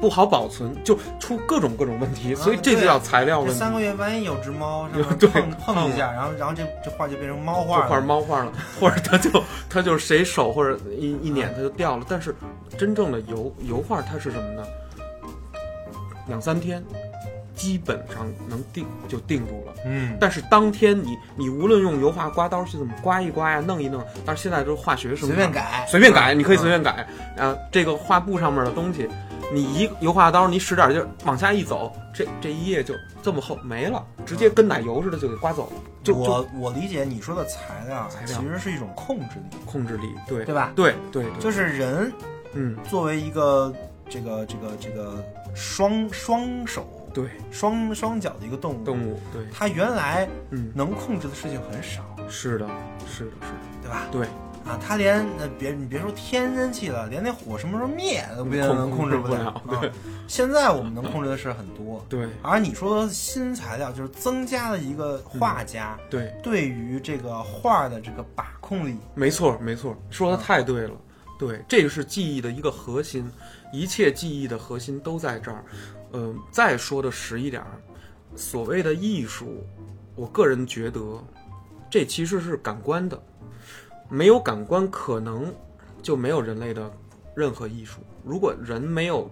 不好保存，就出各种各种问题，所以这就叫材料问题。这三个月万一有只猫上面 对碰一下，然后然后这这画就变成猫就画画了。猫画了，或者它就它就是谁手或者一一捻它就掉了。但是真正的油油画它是什么呢？两三天，基本上能定就定住了。嗯，但是当天你你无论用油画刮刀去怎么刮一刮呀、弄一弄，但是现在都是化学生产随便改，随便改，你可以随便。便改。啊，这个画布上面的东西，你一油画刀你使点劲儿往下一走，这这一页就这么厚没了，直接跟奶油似的就给刮走了，就就我我理解你说的材料啊，材料。其实是一种控制力，控制力，对对吧？对对对，就是人嗯，作为一个这个这个这个双双手对，双双脚的一个动物，动物对，它原来嗯，能控制的事情很少，是的，是的，是的，对吧？对，啊，他连呃别你别说天然气了，连那火什么时候灭都不一定能控制不了。了，对啊，现在我们能控制的事很多，对而你说的新材料就是增加了一个画家对，对于这个画的这个把控力。没错没错，说的太对了，对，这个是记忆的一个核心，一切记忆的核心都在这儿。嗯、再说的实一点儿，所谓的艺术，我个人觉得，这其实是感官的，没有感官，可能就没有人类的任何艺术。如果人没有，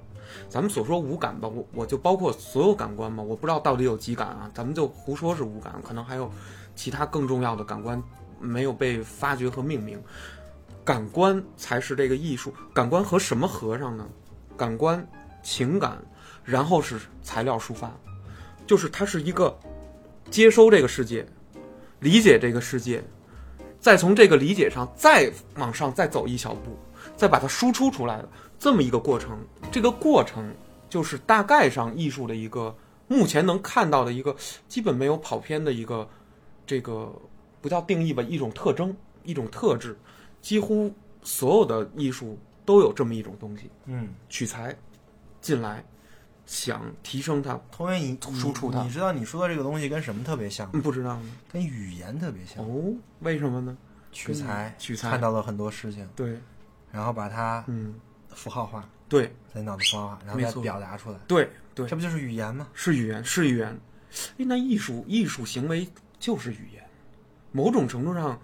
咱们所说无感吧，我我就包括所有感官嘛，我不知道到底有几感啊，咱们就胡说是无感，可能还有其他更重要的感官没有被发掘和命名。感官才是这个艺术，感官和什么合上呢？感官、情感，然后是材料抒发，就是它是一个接收这个世界，理解这个世界，再从这个理解上再往上再走一小步，再把它输出出来的这么一个过程。这个过程就是大概上艺术的一个目前能看到的一个基本没有跑偏的一个这个不叫定义吧，一种特征，一种特质。几乎所有的艺术都有这么一种东西，嗯，取材进来，想提升它。同学，你输出它你知道你说的这个东西跟什么特别像？嗯，不知道呢？跟语言特别像。哦，为什么呢？取材，取材看到了很多事情，对，然后把它嗯，符号化，对在脑子符号化，然后再表达出来，对对，这不就是语言吗？是语言，是语言。哎，那艺术艺术行为就是语言，某种程度上，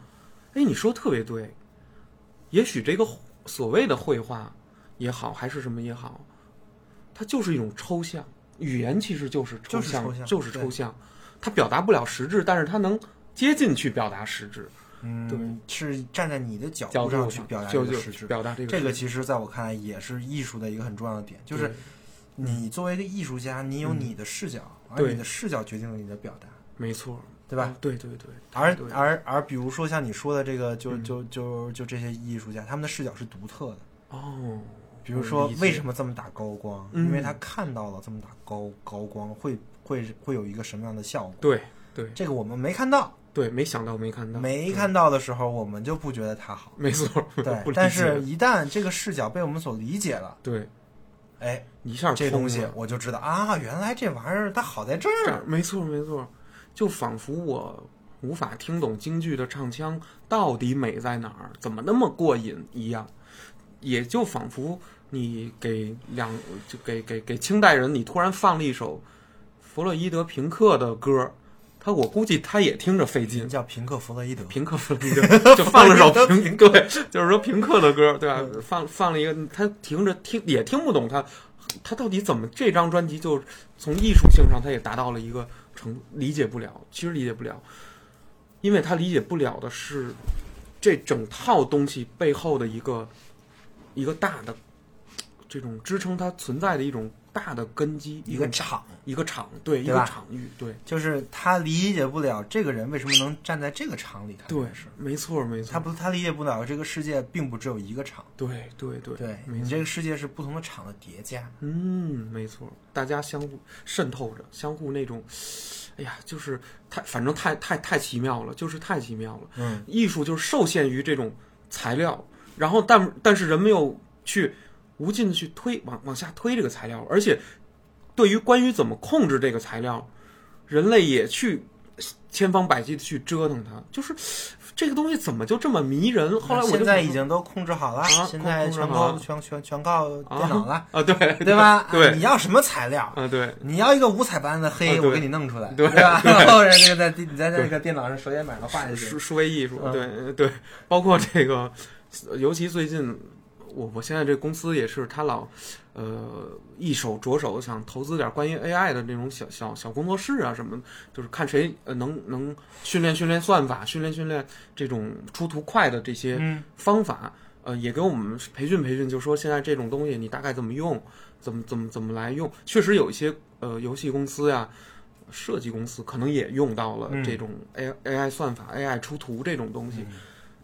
哎，你说得特别对。也许这个所谓的绘画也好，还是什么也好，它就是一种抽象。语言其实就是抽象，就是抽象就是抽象。它表达不了实质，但是它能接近去表达实质。嗯，对是站在你的角度上去表达这个实质。表达这个这个其实在我看来也是艺术的一个很重要的点，就是你作为一个艺术家，你有嗯你的视角，而你的视角决定了你的表达，没错，对吧？对对对，而对而而比如说像你说的这个，就嗯就就就这些艺术家，他们的视角是独特的。哦，比如说为什么这么打高光？嗯因为他看到了这么打高高光会会会有一个什么样的效果？对对这个我们没看到，对，没想到，没看到，没看到的时候，我们就不觉得它好。没错，对但是一旦这个视角被我们所理解了，对哎，一下这东西我就知道啊，原来这玩意儿它好在这儿。这儿没错没错，就仿佛我无法听懂京剧的唱腔到底美在哪儿，怎么那么过瘾一样，也就仿佛你给两就给给给清代人，你突然放了一首弗洛伊德平克的歌，他我估计他也听着费劲。叫平克·弗洛伊德，平克·弗洛伊德 就放了首平，对，就是说平克的歌，对吧？放放了一个，他听着听也听不懂他，他到底怎么这张专辑就从艺术性上他也达到了一个程，理解不了，其实理解不了，因为他理解不了的是这整套东西背后的一个一个大的这种支撑它存在的一种大的根基，一个场，一个场，对，一个场域，对就是他理解不了这个人为什么能站在这个场里，他对是，没错没错，他不他理解不了这个世界并不只有一个场，对对对对没你这个世界是不同的场的叠加，嗯，没错，大家相互渗透着，相互那种，哎呀，就是太，反正太太太奇妙了，就是太奇妙了。嗯，艺术就是受限于这种材料，然后但但是人没有去无尽的去推往往下推这个材料，而且对于关于怎么控制这个材料，人类也去千方百计的去折腾它，就是这个东西怎么就这么迷人？后来我就现在已经都控制好了，啊现在全靠全全全靠电脑了，啊，对 对吧？对啊你要什么材料？啊，对你要一个五彩斑斓的黑，啊我给你弄出来，对吧？然后这个在地你在这个电脑上手写板上画下去数，数位艺术，嗯对对，包括这个，尤其最近，我我现在这公司也是，他老呃一手着手想投资点关于 AI 的那种小小小工作室啊什么的，就是看谁呃能能训练训练算法，训练训练这种出图快的这些嗯，方法，呃，也给我们培训培训，就说现在这种东西你大概怎么用，怎么怎么怎么来用。确实有一些呃游戏公司呀、设计公司可能也用到了嗯这种 A AI 算法、AI 出图这种东西。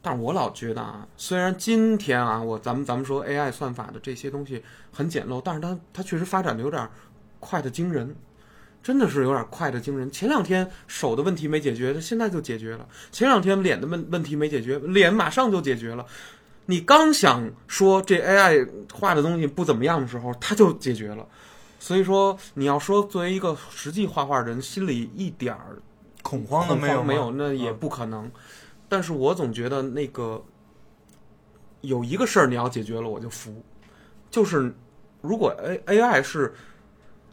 但是我老觉得啊，虽然今天啊，我咱们咱们说 AI 算法的这些东西很简陋，但是它它确实发展的有点快的惊人，真的是有点快的惊人。前两天手的问题没解决，它现在就解决了；前两天脸的问问题没解决，脸马上就解决了。你刚想说这 AI 画的东西不怎么样的时候，它就解决了。所以说，你要说作为一个实际画画人，心里一点儿恐慌都没有没有，那也嗯不可能。但是我总觉得那个有一个事儿你要解决了，我就服。就是如果 A A I 是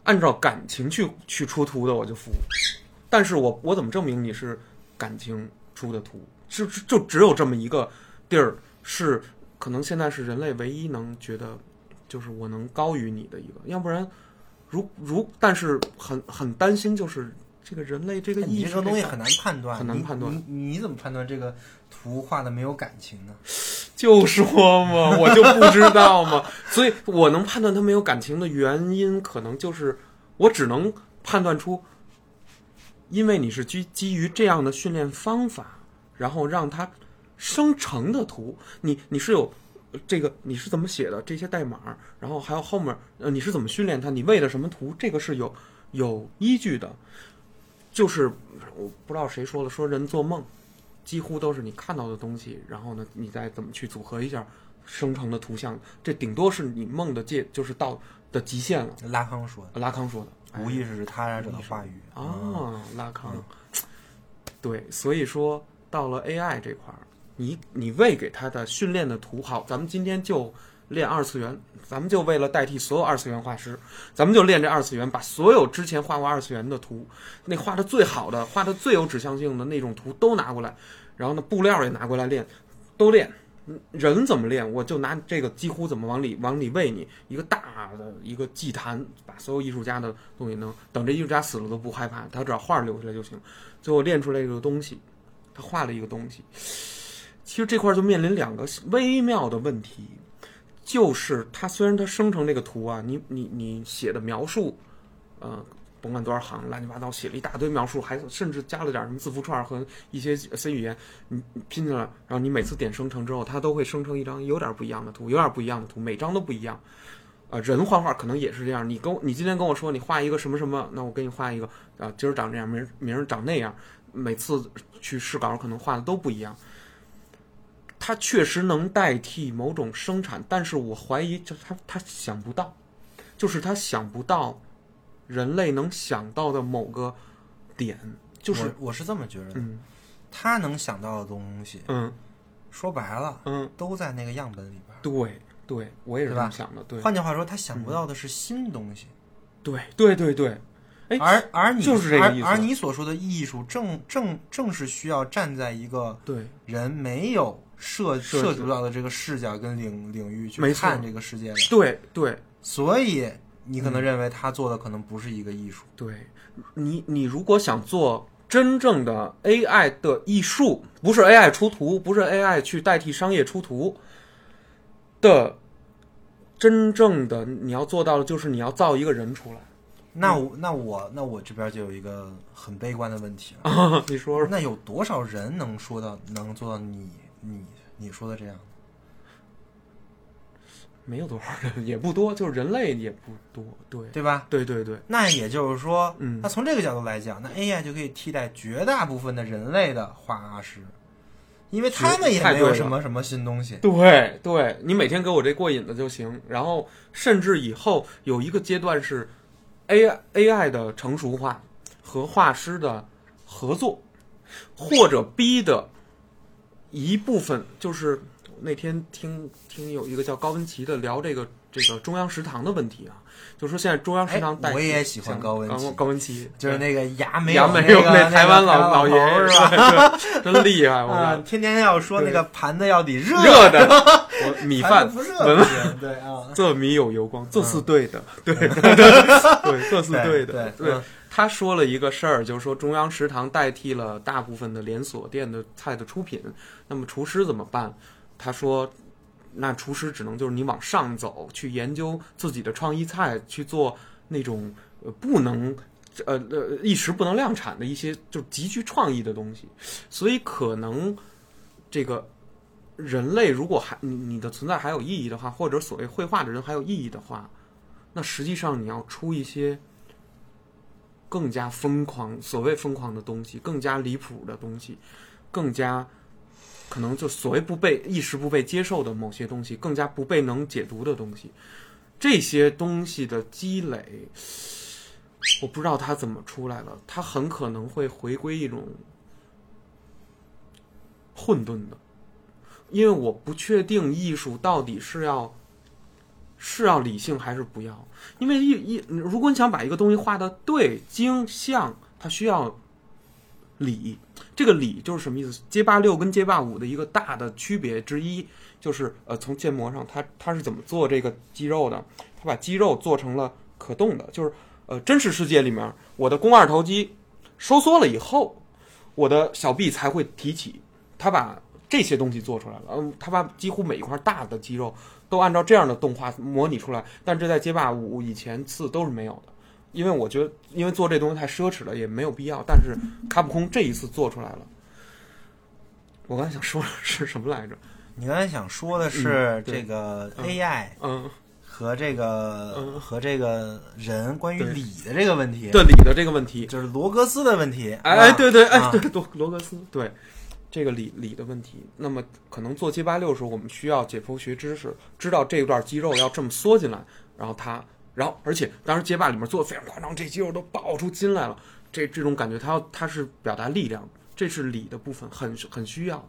按照感情去去出图的，我就服。但是我我怎么证明你是感情出的图？就就只有这么一个地儿是可能现在是人类唯一能觉得就是我能高于你的一个，要不然如如但是很很担心就是这个人类这个意识你这个东西很难判断，很难判断你你你怎么判断这个图画的没有感情呢？就说嘛，我就不知道嘛，所以我能判断它没有感情的原因，可能就是我只能判断出，因为你是基基于这样的训练方法，然后让它生成的图，你你是有这个你是怎么写的这些代码，然后还有后面呃你是怎么训练它，你为了什么图，这个是有有依据的，就是我不知道谁说的，说人做梦。几乎都是你看到的东西，然后呢，你再怎么去组合一下生成的图像，这顶多是你梦的界，就是到的极限了。拉康说的，拉康说的，无意识是他人者的话语啊，拉康，对，所以说到了 AI 这块儿，你你喂给它的训练的图，好，咱们今天就练二次元，咱们就为了代替所有二次元画师，咱们就练这二次元，把所有之前画过二次元的图，那画的最好的、画的最有指向性的那种图都拿过来，然后呢，布料也拿过来练，都练。人怎么练，我就拿这个几乎怎么往里往里喂你一个大的一个祭坛，把所有艺术家的东西能等这艺术家死了都不害怕，他只要画留下来就行。最后练出来一个东西，他画了一个东西。其实这块就面临两个微妙的问题，就是它虽然它生成这个图啊，你你你写的描述，呃，甭管多少行，乱七八糟写了一大堆描述，还甚至加了点什么字符串和一些 C 语言，你拼进来，然后你每次点生成之后，它都会生成一张有点不一样的图，有点不一样的图，每张都不一样。呃，人画画可能也是这样，你跟我你今天跟我说你画一个什么什么，那我给你画一个啊，今儿长这样，明儿明儿长那样，每次去试稿可能画的都不一样。它确实能代替某种生产，但是我怀疑，就他他想不到，就是他想不到人类能想到的某个点，就是我我是这么觉得的，嗯。他能想到的东西，嗯。说白了嗯，都在那个样本里边。对对，我也是这么想的，对。换句话说，他想不到的是新东西。对对对对，哎而而你就是这个意思。而而你所说的艺术正正正是需要站在一个对，人没有涉涉涉足到的这个视角跟领领域去看这个世界的，对对所以你嗯可能认为他做的可能不是一个艺术。对，你你如果想做真正的 AI 的艺术，不是 AI 出图，不是 AI 去代替商业出图的，真正的你要做到的就是你要造一个人出来。那我那我那我这边就有一个很悲观的问题了，啊，你说说，那有多少人能说到能做到你你你说的这样？没有多少人，也不多，就是人类也不多。对，对吧？对对对，那也就是说，嗯那从这个角度来讲，那 AI 就可以替代绝大部分的人类的画师，因为他们也没有什么什么新东西。对对，你每天给我这过瘾的就行。然后，甚至以后有一个阶段是 AI AI 的成熟化和画师的合作，或者逼的一部分，就是那天听听有一个叫高文琪的聊这个这个中央食堂的问题啊，就说现在中央食堂哎我也喜欢高文琪。高高文琪就是那个牙没杨有没有那个台湾老那个爷是吧？真厉害，我天天要说那个盘子要得热。热的。我米饭。不热闻不行，对啊，这米有油光，这是 对的，对。对对，这是对的，对。嗯他说了一个事儿，就是说中央食堂代替了大部分的连锁店的菜的出品，那么厨师怎么办？他说，那厨师只能就是你往上走，去研究自己的创意菜，去做那种呃不能。呃呃，一时不能量产的一些就极具创意的东西，所以可能这个人类如果还你你的存在还有意义的话，或者所谓绘画的人还有意义的话，那实际上你要出一些更加疯狂，所谓疯狂的东西，更加离谱的东西，更加可能就所谓不被一时不被接受的某些东西，更加不被能解读的东西，这些东西的积累，我不知道它怎么出来了，它很可能会回归一种混沌的。因为我不确定艺术到底是要是要理性还是不要。因为一一，如果你想把一个东西画的对精像，它需要理。这个理就是什么意思？街霸六跟街霸五的一个大的区别之一，就是呃，从建模上，它它是怎么做这个肌肉的？它把肌肉做成了可动的，就是呃，真实世界里面，我的肱二头肌收缩了以后，我的小臂才会提起。它把这些东西做出来了，嗯，他把几乎每一块大的肌肉都按照这样的动画模拟出来，但这在街霸五以前四都是没有的，因为我觉得，因为做这东西太奢侈了，也没有必要。但是卡普空这一次做出来了，我刚才想说的是什么来着？你刚才想说的是这个嗯 AI 嗯，和这个嗯和这个人关于对理的这个问题，对理的这个问题，就是罗格斯的问题。哎对对，哎啊对罗罗格斯对。这个理理的问题，那么可能做街八六的时候，我们需要解剖学知识，知道这一段肌肉要这么缩进来，然后它，然后而且当时街霸里面做的非常夸张，这肌肉都爆出筋来了，这这种感觉它要它是表达力量，这是理的部分，很很需要。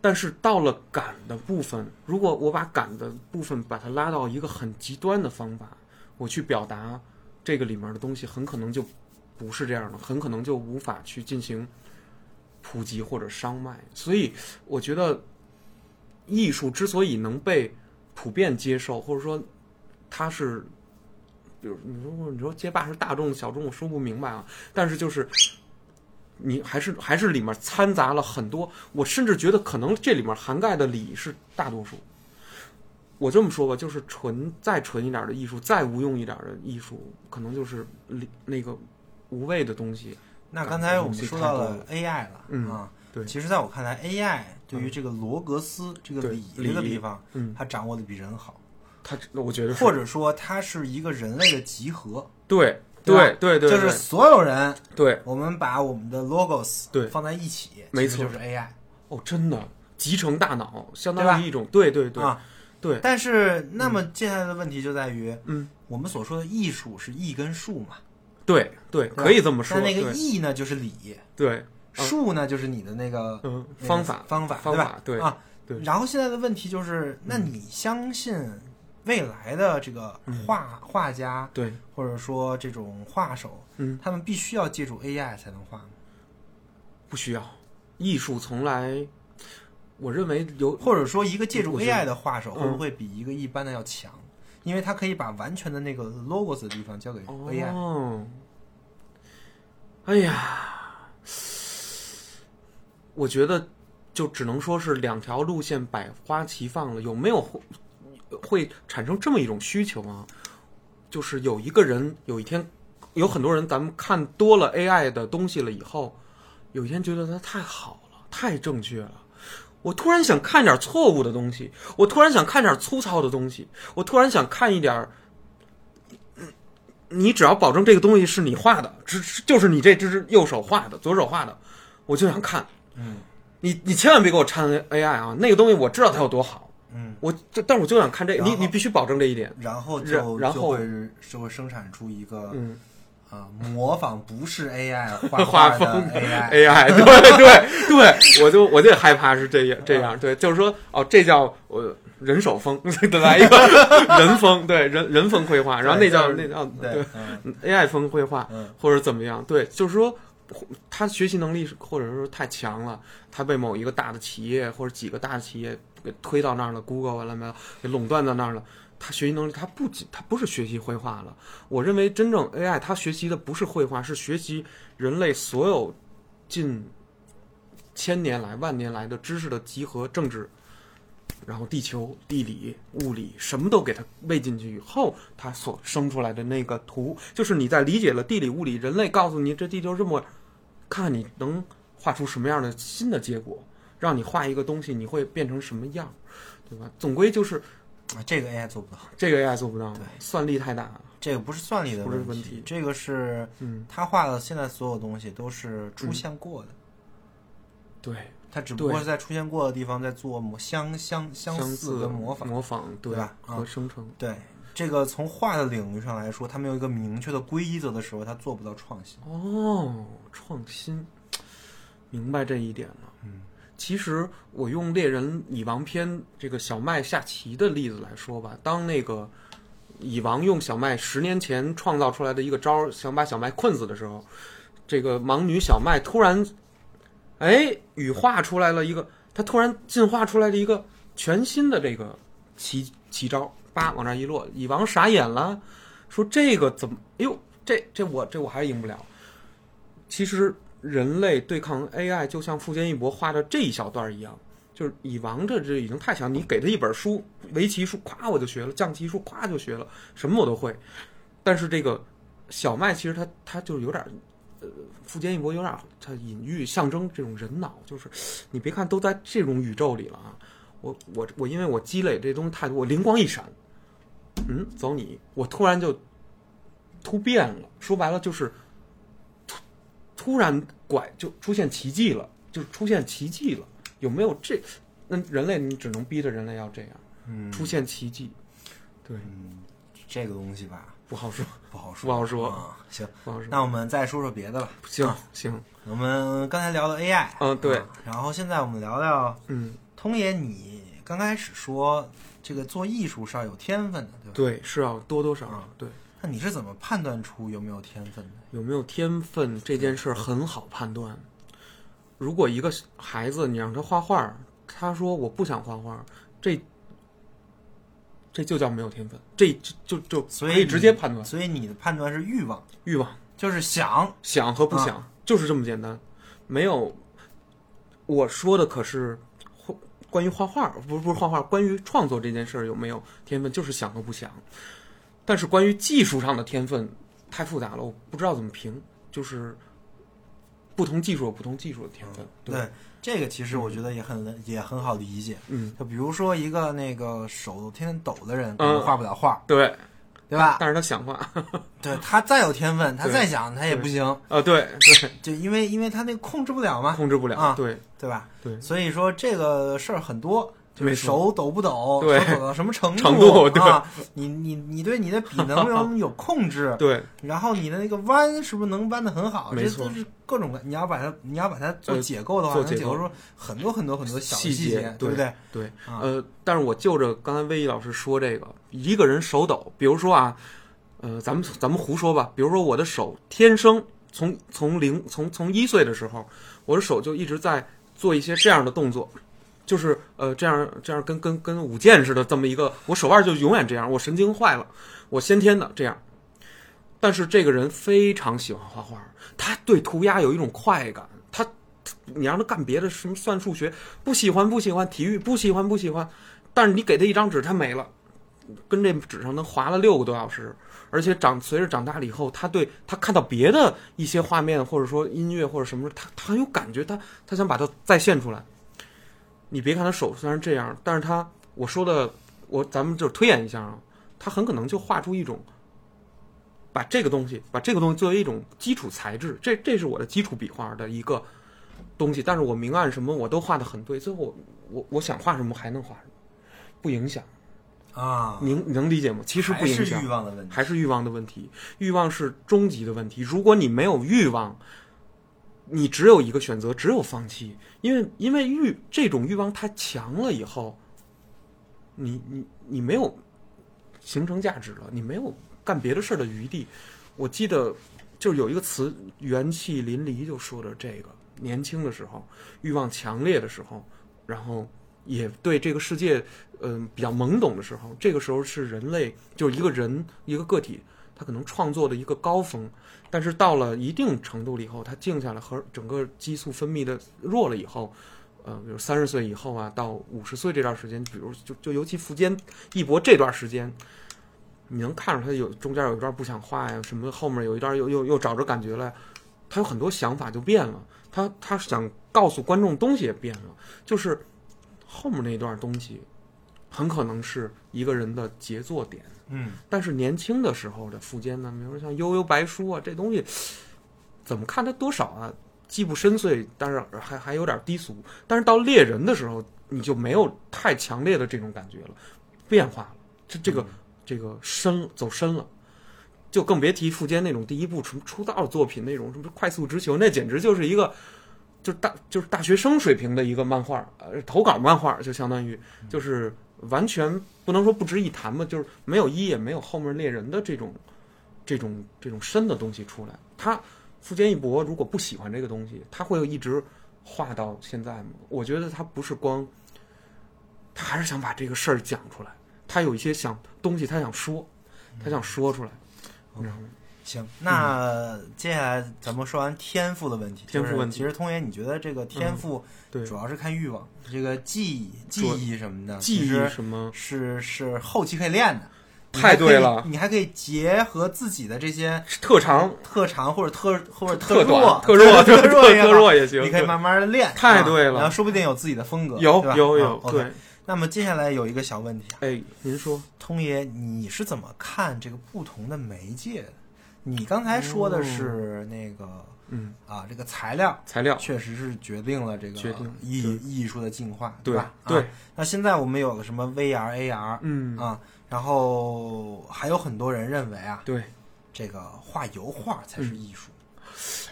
但是到了感的部分，如果我把感的部分把它拉到一个很极端的方法，我去表达这个里面的东西，很可能就不是这样的，很可能就无法去进行普及或者商卖。所以我觉得，艺术之所以能被普遍接受，或者说它是，比如你说你说街霸是大众小众，我说不明白啊。但是就是你还是还是里面掺杂了很多，我甚至觉得可能这里面涵盖的理是大多数。我这么说吧，就是纯再纯一点的艺术，再无用一点的艺术，可能就是那个无谓的东西。那刚才我们说到了 AI 了，嗯啊，对其实在我看来，AI 对于这个罗格斯这个对理这个理地方，嗯，它掌握的比人好，他我觉得或者说它是一个人类的集合，对对对对对，就是所有人，对我们把我们的 logos 对放在一起，没错就是 AI 哦，真的集成大脑，相当于一种对对对啊。对，但是，那么接下来的问题就在于，嗯，我们所说的艺术是艺跟术嘛，对对，可以这么说。那那个对艺呢就是理，对，嗯术呢就是你的那个嗯，方法方法方法对啊。对然后现在的问题就是，那你相信未来的这个画、画家，对，或者说这种画手，嗯，他们必须要借助 AI 才能画吗？不需要，艺术从来，我认为有或者说，一个借助 AI 的画手嗯会不会比一个一般的要强？因为它可以把完全的那个 logos 的地方交给 AI。哦，哎呀，我觉得就只能说是两条路线百花齐放了。有没有会会产生这么一种需求啊？就是有一个人有一天，有很多人，咱们看多了 AI 的东西了以后，有一天觉得它太好了，太正确了。我突然想看点错误的东西，我突然想看点粗糙的东西，我突然想看一点儿你只要保证这个东西是你画的，只就是你这只右手画的，左手画的，我就想看。嗯，你你千万别给我掺 AI 啊！那个东西我知道它有多好，嗯，我就但是我就想看这个，你你必须保证这一点。然后就然后就会就会生产出一个嗯，啊、模仿不是 AI 画画风 AI。AI，对对对，我就我就害怕是这样这样，对，就是说哦，这叫我人手风，再来一个 人风，对人人风绘画，然后那叫那叫对，嗯 AI 风绘画嗯或者怎么样，对，就是说他学习能力是或者说太强了，他被某一个大的企业或者几个大的企业给推到那儿了，Google 完了没有，给垄断到那儿了。他学习能力，他不仅他不是学习绘画了。我认为真正 AI 它学习的不是绘画，是学习人类所有近千年来、万年来的知识的集合，政治，然后地球、地理、物理什么都给它喂进去以后，它所生出来的那个图，就是你在理解了地理、物理，人类告诉你这地球这么，看你能画出什么样的新的结果，让你画一个东西，你会变成什么样，对吧？总归就是这个 AI 做不到，这个 AI 做不到对，算力太大了。这个不是算力的问问题这个是嗯，他画的现在所有东西都是出现过的，对，他只不过是在出现过的地方在做模相相相相似的模仿。模仿对对吧啊和生成。对，这个从画的领域上来说，他没有一个明确的规则的时候，他做不到创新。哦，创新，明白这一点了。嗯，其实我用猎人蚁王篇这个小麦下棋的例子来说吧，当那个蚁王用小麦十年前创造出来的一个招儿，想把小麦困死的时候，这个盲女小麦突然，哎，羽化出来了一个，它突然进化出来了一个全新的这个奇奇招，叭往那一落，蚁王傻眼了，说这个怎么？哎呦，这这我这我还赢不了。其实人类对抗 AI 就像富坚义博画的这一小段一样，就是蚁王这这已经太强，你给他一本书，围棋书，咵我就学了，象棋书咵就学了，什么我都会。但是这个小麦其实它它就是有点，呃，富坚义博有点他隐喻象征这种人脑，就是你别看都在这种宇宙里了啊，我我我因为我积累这东西太多，我灵光一闪，嗯，走你，我突然就突变了，说白了就是突然拐就出现奇迹了，就出现奇迹了，有没有这？那人类你只能逼着人类要这样，嗯出现奇迹，对，嗯，这个东西吧，不好说，不好说，不好说啊。行，不好说。那我们再说说别的吧。行行，我们刚才聊了 AI，嗯对啊然后现在我们聊聊嗯，通爷，你刚开始说这个做艺术是要有天分的，对吧？对，是要多多少啊少对。那你是怎么判断出有没有天分的？有没有天分这件事儿很好判断。如果一个孩子你让他画画，他说我不想画画，这这就叫没有天分，这就就可以直接判断所以你的判断是欲望，欲望。就是想。想和不想，啊就是这么简单，没有。我说的可是关于画画，不是不是画画，关于创作这件事儿有没有天分，就是想和不想。但是关于技术上的天分太复杂了，我不知道怎么评，就是不同技术有不同技术的天分。对，这个其实我觉得也很也很好理解。嗯，就比如说一个那个手天天抖的人，可嗯能画不了画，对，对吧？但是他想画，对他再有天分，他再想他也不行，啊，对对，就因为因为他那个控制不了嘛，控制不了，啊对。对吧？对，所以说这个事儿很多，就是手抖不抖，抖到什么程度程度对啊？你你你对你的笔能不能有控制？对，然后你的那个弯是不是能弯的很好？没错这都是各种的。你要把它你要把它做呃解构的话，能解构出很多很多很多小细节，节对不对？对，啊呃，但是我就着刚才魏毅老师说这个，一个人手抖，比如说啊，呃，咱们咱们胡说吧，比如说我的手天生从从零从从一岁的时候，我的手就一直在做一些这样的动作，就是呃这样这样跟跟跟舞剑似的这么一个，我手腕就永远这样，我神经坏了，我先天的这样。但是这个人非常喜欢画画，他对涂鸦有一种快感，他你让他干别的，什么算数学，不喜欢不喜欢，体育不喜欢不喜欢，但是你给他一张纸，他没了，跟这纸上能划了六个多小时，而且长随着长大了以后，他对他看到别的一些画面，或者说音乐或者什么，他他很有感觉，他他想把它再现出来。你别看他手虽然这样，但是他我说的我咱们就推演一下啊，他很可能就画出一种。把这个东西，把这个东西作为一种基础材质，这这是我的基础笔画的一个东西。但是我明暗什么我都画的很对，最后我我我想画什么还能画什么，不影响。啊，您你能理解吗？其实不还是影响欲，望的问题。还是欲望的问题。欲望是终极的问题。如果你没有欲望，你只有一个选择，只有放弃。因为因为欲这种欲望太强了以后，你你你没有形成价值了，你没有干别的事儿的余地。我记得就是有一个词“元气淋漓”，就说的这个。年轻的时候，欲望强烈的时候，然后也对这个世界，嗯、比较懵懂的时候，这个时候是人类就是一个人一个个体，他可能创作的一个高峰。但是到了一定程度了以后，他静下来，和整个激素分泌的弱了以后，呃，比如三十岁以后啊，到五十岁这段时间，比如就就尤其苻坚一博这段时间，你能看出他有中间有一段不想画呀，什么后面有一段又又又找着感觉了，他有很多想法就变了，他他想告诉观众东西也变了，就是后面那段东西，很可能是一个人的杰作点。嗯，但是年轻的时候的苻坚呢，比如说像《悠悠白书》啊，这东西怎么看它多少啊，既不深邃，但是还还有点低俗。但是到猎人的时候，你就没有太强烈的这种感觉了，变化了，这这个、这个深走深了。就更别提苻坚那种第一部出出道的作品那种什么快速直球，那简直就是一个，就是大就是大学生水平的一个漫画，呃，投稿漫画就相当于就是完全不能说不值一谈吧，就是没有一也没有后面猎人的这种这种这种深的东西出来。他富坚义博如果不喜欢这个东西，他会一直画到现在吗？我觉得他不是光，他还是想把这个事儿讲出来，他有一些想东西他想说，他想说出来，你知道吗？行，那接下来咱们说完天赋的问题，天赋问题其实通爷，你觉得这个天赋对，主要是看欲望，这个记忆、记主忆什么的，记忆其实什么是是后期可以练的。太对了你还可以结合自己的这些特长、特长或者特或者特弱、特弱、特特弱也好特弱也行。你可以慢慢的练。啊太对了然后说不定有自己的风格。有有有，对，那么接下来有一个小问题啊，哎，您说，通爷，你是怎么看这个不同的媒介的？你刚才说的是那个、嗯，啊，这个材料材料，确实是决定了这个决定艺艺术的进化，对吧？对啊。那现在我们有了什么 VR、AR 嗯，啊，然后还有很多人认为啊，对，这个画油画才是艺术，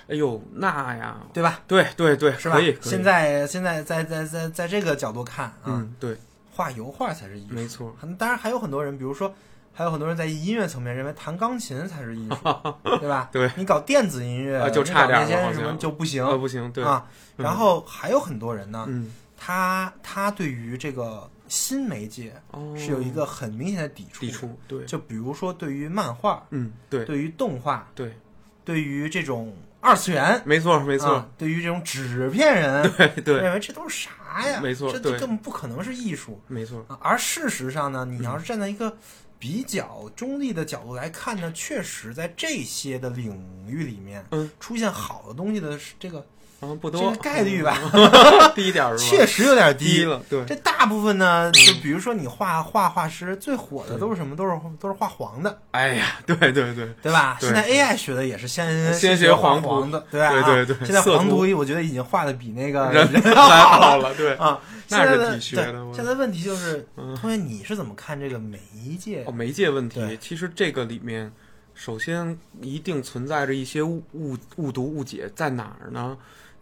哎呦，那呀，对吧？对对对，是吧可以，？现，在现在在在在在这个角度看啊，嗯，对，画油画才是艺术，没错，很当然还有很多人，比如说，还有很多人在音乐层面认为弹钢琴才是艺术，对吧？对，你搞电子音乐啊就差点了你搞那些什么好像就不行啊，不行，对，啊。嗯然后还有很多人呢，嗯，他他对于这个新媒介哦，是有一个很明显的抵触，抵触，对，就比如说对于漫画、嗯，对对于动画、对，对于这种二次元。没错没错啊，，对于这种纸片人，对对，认为这都是啥呀？没错这这根本不可能是艺术。没错，啊，而事实上呢，你要是站在一个比较中立的角度来看呢，确实在这些的领域里面，嗯，出现好的东西的这个嗯，不多这个，概率吧，低一点儿是吧？确实有点低。低了，对，这大部分呢，就比如说你画画画师最火的都是什么？都是都是画黄的，哎呀，对对对，对吧？对现在 AI 学的也是先先学黄图黄的，对吧？对对对啊现在黄图我觉得已经画的比那个人人 还好好了，对。啊。那是现在现在问题就是，嗯同学你是怎么看这个媒介哦，？媒介问题，其实这个里面，首先一定存在着一些误误误读误解，在哪儿呢？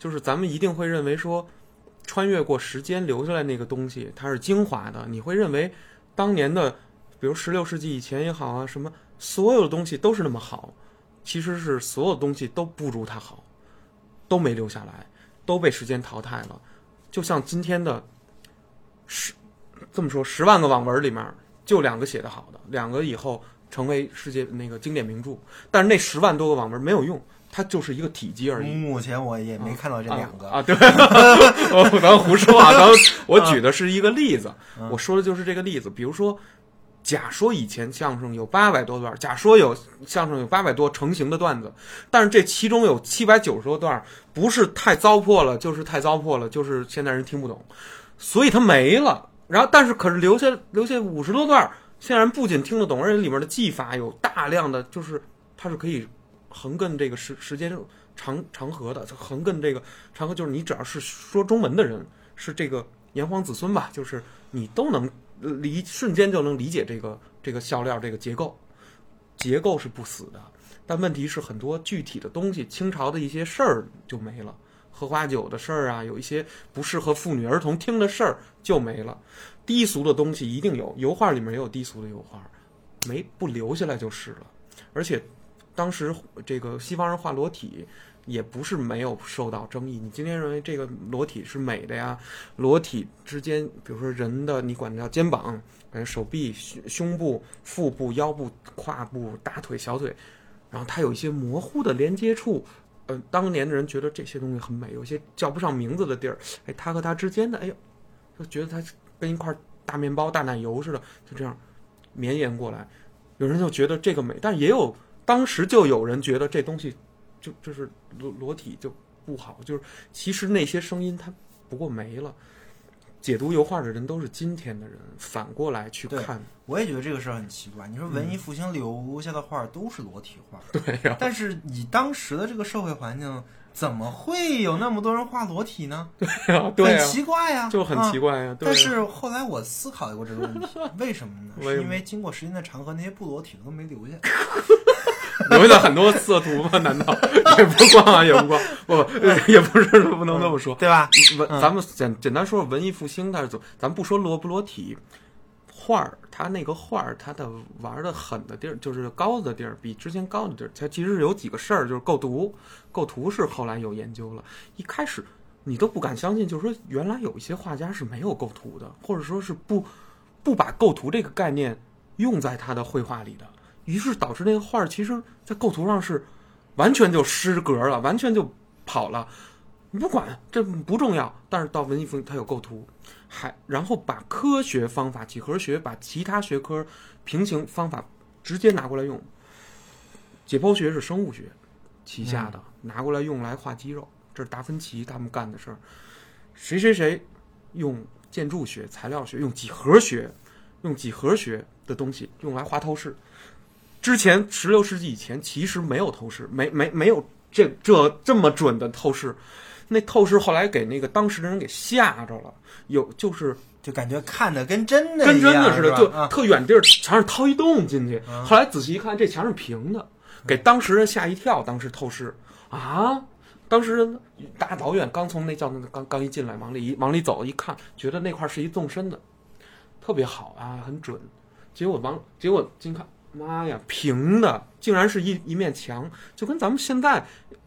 就是咱们一定会认为说，穿越过时间留下来那个东西，它是精华的。你会认为当年的，比如十六世纪以前也好啊，什么所有的东西都是那么好，其实是所有东西都不如它好，都没留下来，都被时间淘汰了。就像今天的十这么说，十万个网文里面就两个写的好的，两个以后成为世界那个经典名著，但是那十万多个网文没有用，它就是一个体积而已。目前我也没看到这两个啊，啊对，哦咱们胡说啊，咱我举的是一个例子，嗯我说的就是这个例子。比如说，假说以前相声有八百多段，假说有相声有八百多成型的段子，但是这其中有七百九十多段不是太糟粕了，就是太糟粕了，就是现在人听不懂，所以它没了。然后，但是可是留下留下五十多段，现在人不仅听得懂，而且里面的技法有大量的，就是它是可以横亘这个时时间长长河的，横亘这个长河，就是你只要是说中文的人，是这个炎黄子孙吧，就是你都能理瞬间就能理解这个这个笑料这个结构，结构是不死的，但问题是很多具体的东西，清朝的一些事儿就没了。喝花酒的事儿啊，有一些不适合妇女儿童听的事儿就没了。低俗的东西一定有，油画里面也有低俗的油画，没不留下来就是了。而且当时这个西方人画裸体也不是没有受到争议。你今天认为这个裸体是美的呀？裸体之间，比如说人的，你管它叫肩膀、呃手臂、胸胸部、腹部、腰部、胯部、大腿、小腿，然后它有一些模糊的连接处。呃，当年的人觉得这些东西很美，有些叫不上名字的地儿，哎，它和它之间的，哎呦，就觉得它跟一块大面包、大奶油似的，就这样绵延过来。有人就觉得这个美，但也有当时就有人觉得这东西就就是裸裸体就不好，就是其实那些声音它不过没了。解读油画的人都是今天的人，反过来去看，我也觉得这个事儿很奇怪。你说文艺复兴留下的画都是裸体画，对呀、但是以当时的这个社会环境，怎么会有那么多人画裸体呢？对呀，对啊很，奇怪呀，就很奇怪。怪呀。但是后来我思考过这个问题，为什么呢？是因为经过时间的长河，那些不裸体的都没留下。留下很多色图吗？难道 也不光啊，也不光 不，也不是不能这么说。对吧？文，嗯咱们简简单说说文艺复兴它是怎么，咱不说裸不裸体，画儿它那个画儿它的玩的狠的地儿，就是高的地儿，比之前高的地儿，它其实有几个事儿，就是构图，构图是后来有研究了，一开始你都不敢相信，就是说原来有一些画家是没有构图的，或者说是不不把构图这个概念用在他的绘画里的，于是导致那个画儿其实在构图上是完全就失格了，完全就跑了。你不管这不重要，但是到文艺复兴它有构图，还然后把科学方法几何学把其他学科平行方法直接拿过来用。解剖学是生物学旗下的，拿过来用来画肌肉，这是达芬奇他们干的事儿。谁谁谁用建筑学、材料学，用几何学，用几何学的东西用来画透视。之前十六世纪以前其实没有透视，没没没有这这这么准的透视。那透视后来给那个当时的人给吓着了，有就是就感觉看的跟真的跟真的似的，就特远地儿墙上掏一洞进去。后来仔细一看，这墙是平的，给当时人吓一跳。当时透视啊，当时人大导演刚从那叫那个刚刚一进来，往里一往里走一看，觉得那块是一纵深的，特别好啊，很准。结果往结果近看，妈呀，平的，竟然是一一面墙，就跟咱们现在。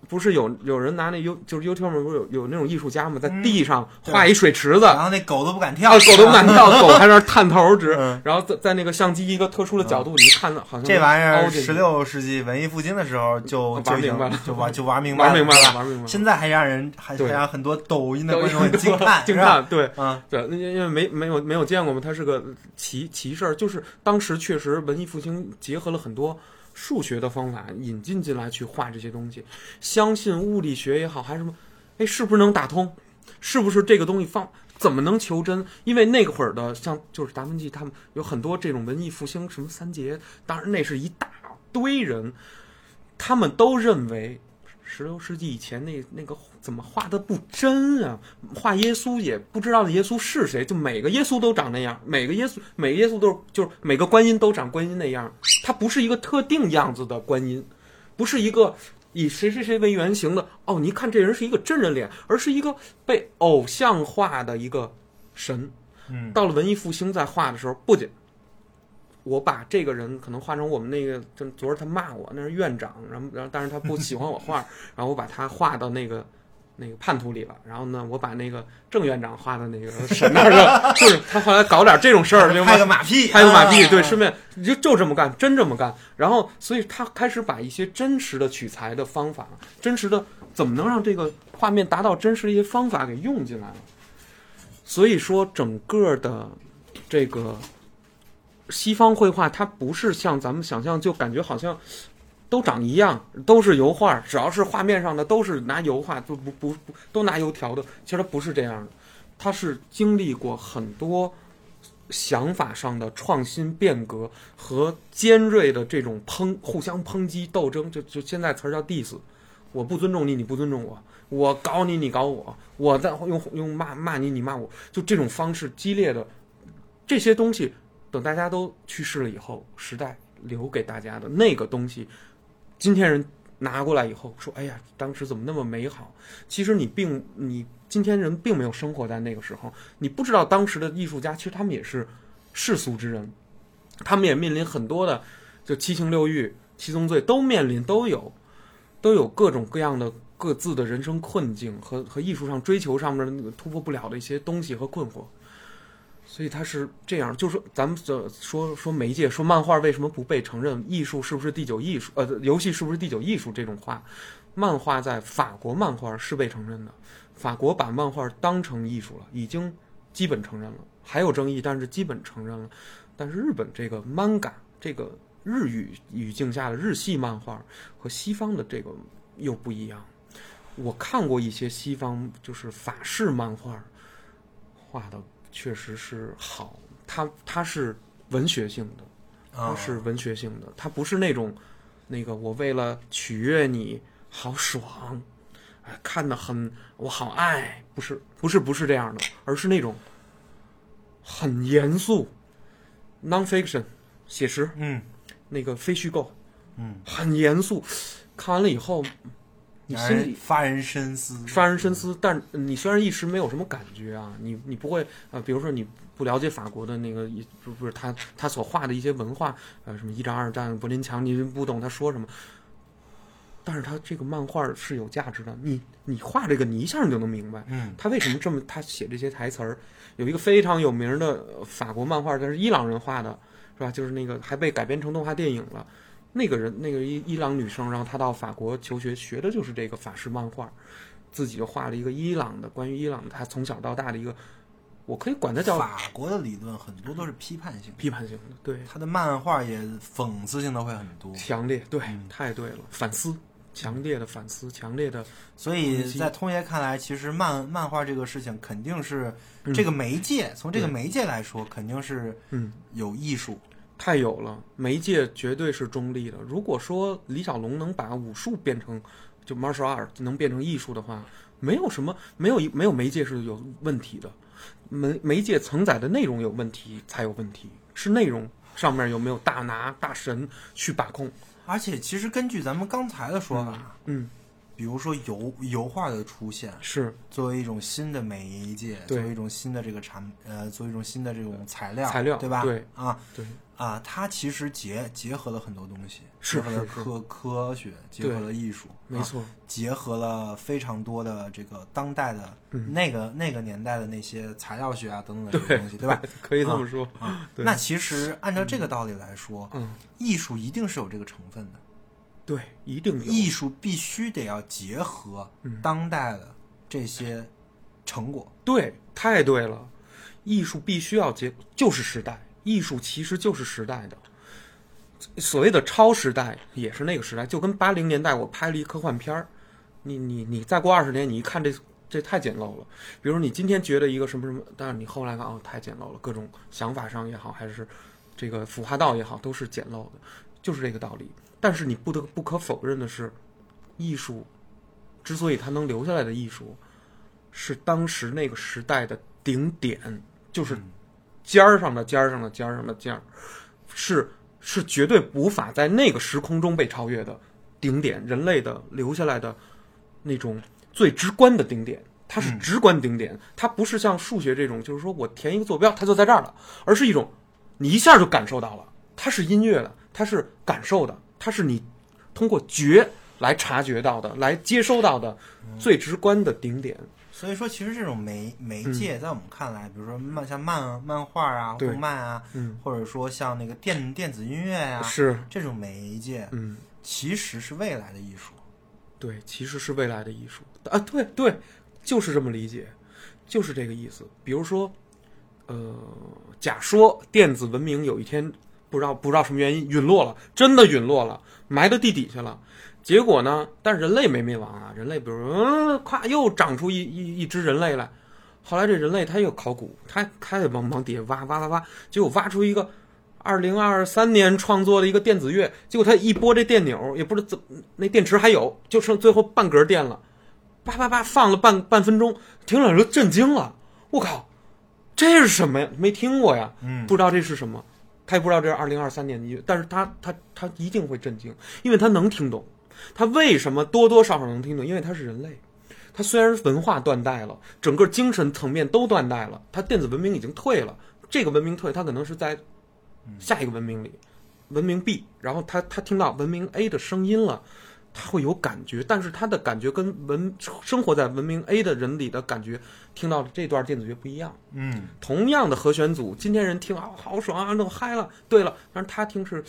不是有有人拿那 U 就是 YouTube 不是有有那种艺术家嘛，在地上画一水池子，然后那狗都不敢跳，啊，狗都不敢跳，狗还在那儿探头直，嗯。然后在在那个相机一个特殊的角度，你一看好像这玩意儿，十六世纪文艺复兴的时候就玩明白了。就玩就玩明白玩明白了，玩明白了，现在还让人还让很多抖音的抖观众很惊叹，惊？叹，对。嗯，对，因因为没没有没有见过嘛，它是个奇奇事儿，就是当时确实文艺复兴结合了很多。数学的方法引进进来去画这些东西，相信物理学也好，还是什么，哎，是不是能打通？是不是这个东西放怎么能求真？因为那会儿的像就是达芬奇他们有很多这种文艺复兴什么三杰，当然那是一大堆人，他们都认为十六世纪以前那那个怎么画的不真啊？画耶稣也不知道耶稣是谁，就每个耶稣都长那样，每个耶稣每个耶稣都是就是每个观音都长观音那样，它不是一个特定样子的观音，不是一个。以谁谁谁为原型的哦，你看这人是一个真人脸，而是一个被偶像化的一个神。嗯，到了文艺复兴在画的时候，不仅我把这个人可能画成我们那个，就昨儿他骂我，那是院长，然后然后但是他不喜欢我画，然后我把他画到那个那个叛徒里了，然后呢，我把那个郑院长画到那个神那儿了，就是他后来搞点这种事儿，拍个马屁，拍个马屁，对，顺便就就这么干，真这么干。然后，所以他开始把一些真实的取材的方法，真实的怎么能让这个画面达到真实的一些方法给用进来了。所以说，整个的这个西方绘画，它不是像咱们想象，就感觉好像都长一样，都是油画，只要是画面上的都是拿油画，不不不不都拿油条的。其实它不是这样的，它是经历过很多想法上的创新变革和尖锐的这种抨互相抨击斗争。就就现在词儿叫 diss，我不尊重你，你不尊重我。我搞你，你搞我，我在用用骂骂你，你骂我，就这种方式激烈的这些东西，等大家都去世了以后，时代留给大家的那个东西，今天人拿过来以后说：“哎呀，当时怎么那么美好？”其实你并你今天人并没有生活在那个时候，你不知道当时的艺术家其实他们也是世俗之人，他们也面临很多的就七情六欲、七宗罪都面临都有，都有各种各样的。各自的人生困境和和艺术上追求上面的那个突破不了的一些东西和困惑，所以他是这样，就是咱们说说说媒介，说漫画为什么不被承认？艺术是不是第九艺术？呃，游戏是不是第九艺术？这种话，漫画在法国漫画是被承认的，法国把漫画当成艺术了，已经基本承认了，还有争议，但是基本承认了。但是日本这个 manga 这个日语语境下的日系漫画和西方的这个又不一样。我看过一些西方就是法式漫画，画的确实是好，它它是文学性的，它是文学性的，它不是那种那个我为了取悦你好爽，哎，看的很我好爱，不是不是不是这样的，而是那种很严肃，nonfiction 写实，嗯，那个非虚构，嗯，很严肃，看完了以后。你心里发人深思，发人深思。但你虽然一时没有什么感觉啊，你你不会啊，比如说你不了解法国的那个，不不是他他所画的一些文化，呃，什么一战、二战、柏林墙，你不懂他说什么。但是他这个漫画是有价值的，你你画这个，你一下你就能明白，嗯，他为什么这么他写这些台词儿。有一个非常有名的法国漫画，但是伊朗人画的，是吧？就是那个还被改编成动画电影了。那个人，那个伊伊朗女生，然后她到法国求学，学的就是这个法式漫画，自己就画了一个伊朗的关于伊朗的，她从小到大的一个，我可以管它叫法国的理论，很多都是批判性、批判性的。对，他的漫画也讽刺性的会很多，强烈，对，太对了，反思，强烈的反思，强烈的。所以在通爷看来，其实漫漫画这个事情肯定是这个媒介，从这个媒介来说，肯定是嗯有艺术。太有了，媒介绝对是中立的。如果说李小龙能把武术变成就 martial art 能变成艺术的话，没有什么没有没有媒介是有问题的，媒媒介承载的内容有问题才有问题，是内容上面有没有大拿大神去把控。而且其实根据咱们刚才的说法，嗯，比如说油油画的出现是作为一种新的媒介，作为一种新的这个产呃，作为一种新的这种材料材料对吧？对啊对。啊，它其实结结合了很多东西，结合了科科学，结合了艺术，没错，结合了非常多的这个当代的那个那个年代的那些材料学啊等等的这些东西，对吧？可以这么说啊。那其实按照这个道理来说，嗯，艺术一定是有这个成分的，对，一定艺术必须得要结合当代的这些成果，对，太对了，艺术必须要结，就是时代。艺术其实就是时代的，所谓的超时代也是那个时代，就跟八零年代我拍了一科幻片儿，你你你再过二十年，你一看这这太简陋了。比如你今天觉得一个什么什么，但是你后来看哦，太简陋了，各种想法上也好，还是这个腐化道也好，都是简陋的，就是这个道理。但是你不得不可否认的是，艺术之所以它能留下来的艺术，是当时那个时代的顶点，就是尖儿上的尖儿上的尖儿上的尖儿，是是绝对无法在那个时空中被超越的顶点，人类的留下来的那种最直观的顶点。它是直观顶点，它不是像数学这种，就是说我填一个坐标，它就在这儿了，而是一种你一下就感受到了，它是音乐的，它是感受的，它是你通过觉来察觉到的，来接收到的最直观的顶点。所以说，其实这种媒媒介在我们看来，比如说漫像漫漫画啊、动漫啊，嗯，或者说像那个电电子音乐呀、是，这种媒介，嗯，其实是未来的艺术。对，其实是未来的艺术啊，对对，就是这么理解，就是这个意思。比如说，呃，假说电子文明有一天不知道不知道什么原因陨落了，真的陨落了，埋到地底下了。结果呢？但是人类没灭亡啊，人类比如说，嗯，咵又长出一一一只人类来。后来这人类他又考古，他他也往往底下挖挖挖挖，结果挖出一个二零二三年创作的一个电子乐。结果他一拨这电钮，也不知道怎么那电池还有，就剩最后半格电了，叭叭叭放了半半分钟，听了人都震惊了。我靠，这是什么呀？没听过呀，嗯不知道这是什么。他也不知道这是二零二三年的音乐，但是他他他一定会震惊，因为他能听懂。他为什么多多少少能听懂？因为他是人类。他虽然文化断代了，整个精神层面都断代了，他电子文明已经退了。这个文明退，他可能是在下一个文明里，文明 B，然后他他听到文明 A 的声音了，他会有感觉，但是他的感觉跟文生活在文明 A 的人里的感觉，听到的这段电子乐不一样。嗯，同样的和弦组，今天人听啊好爽啊，弄嗨了。对了，但是他听是，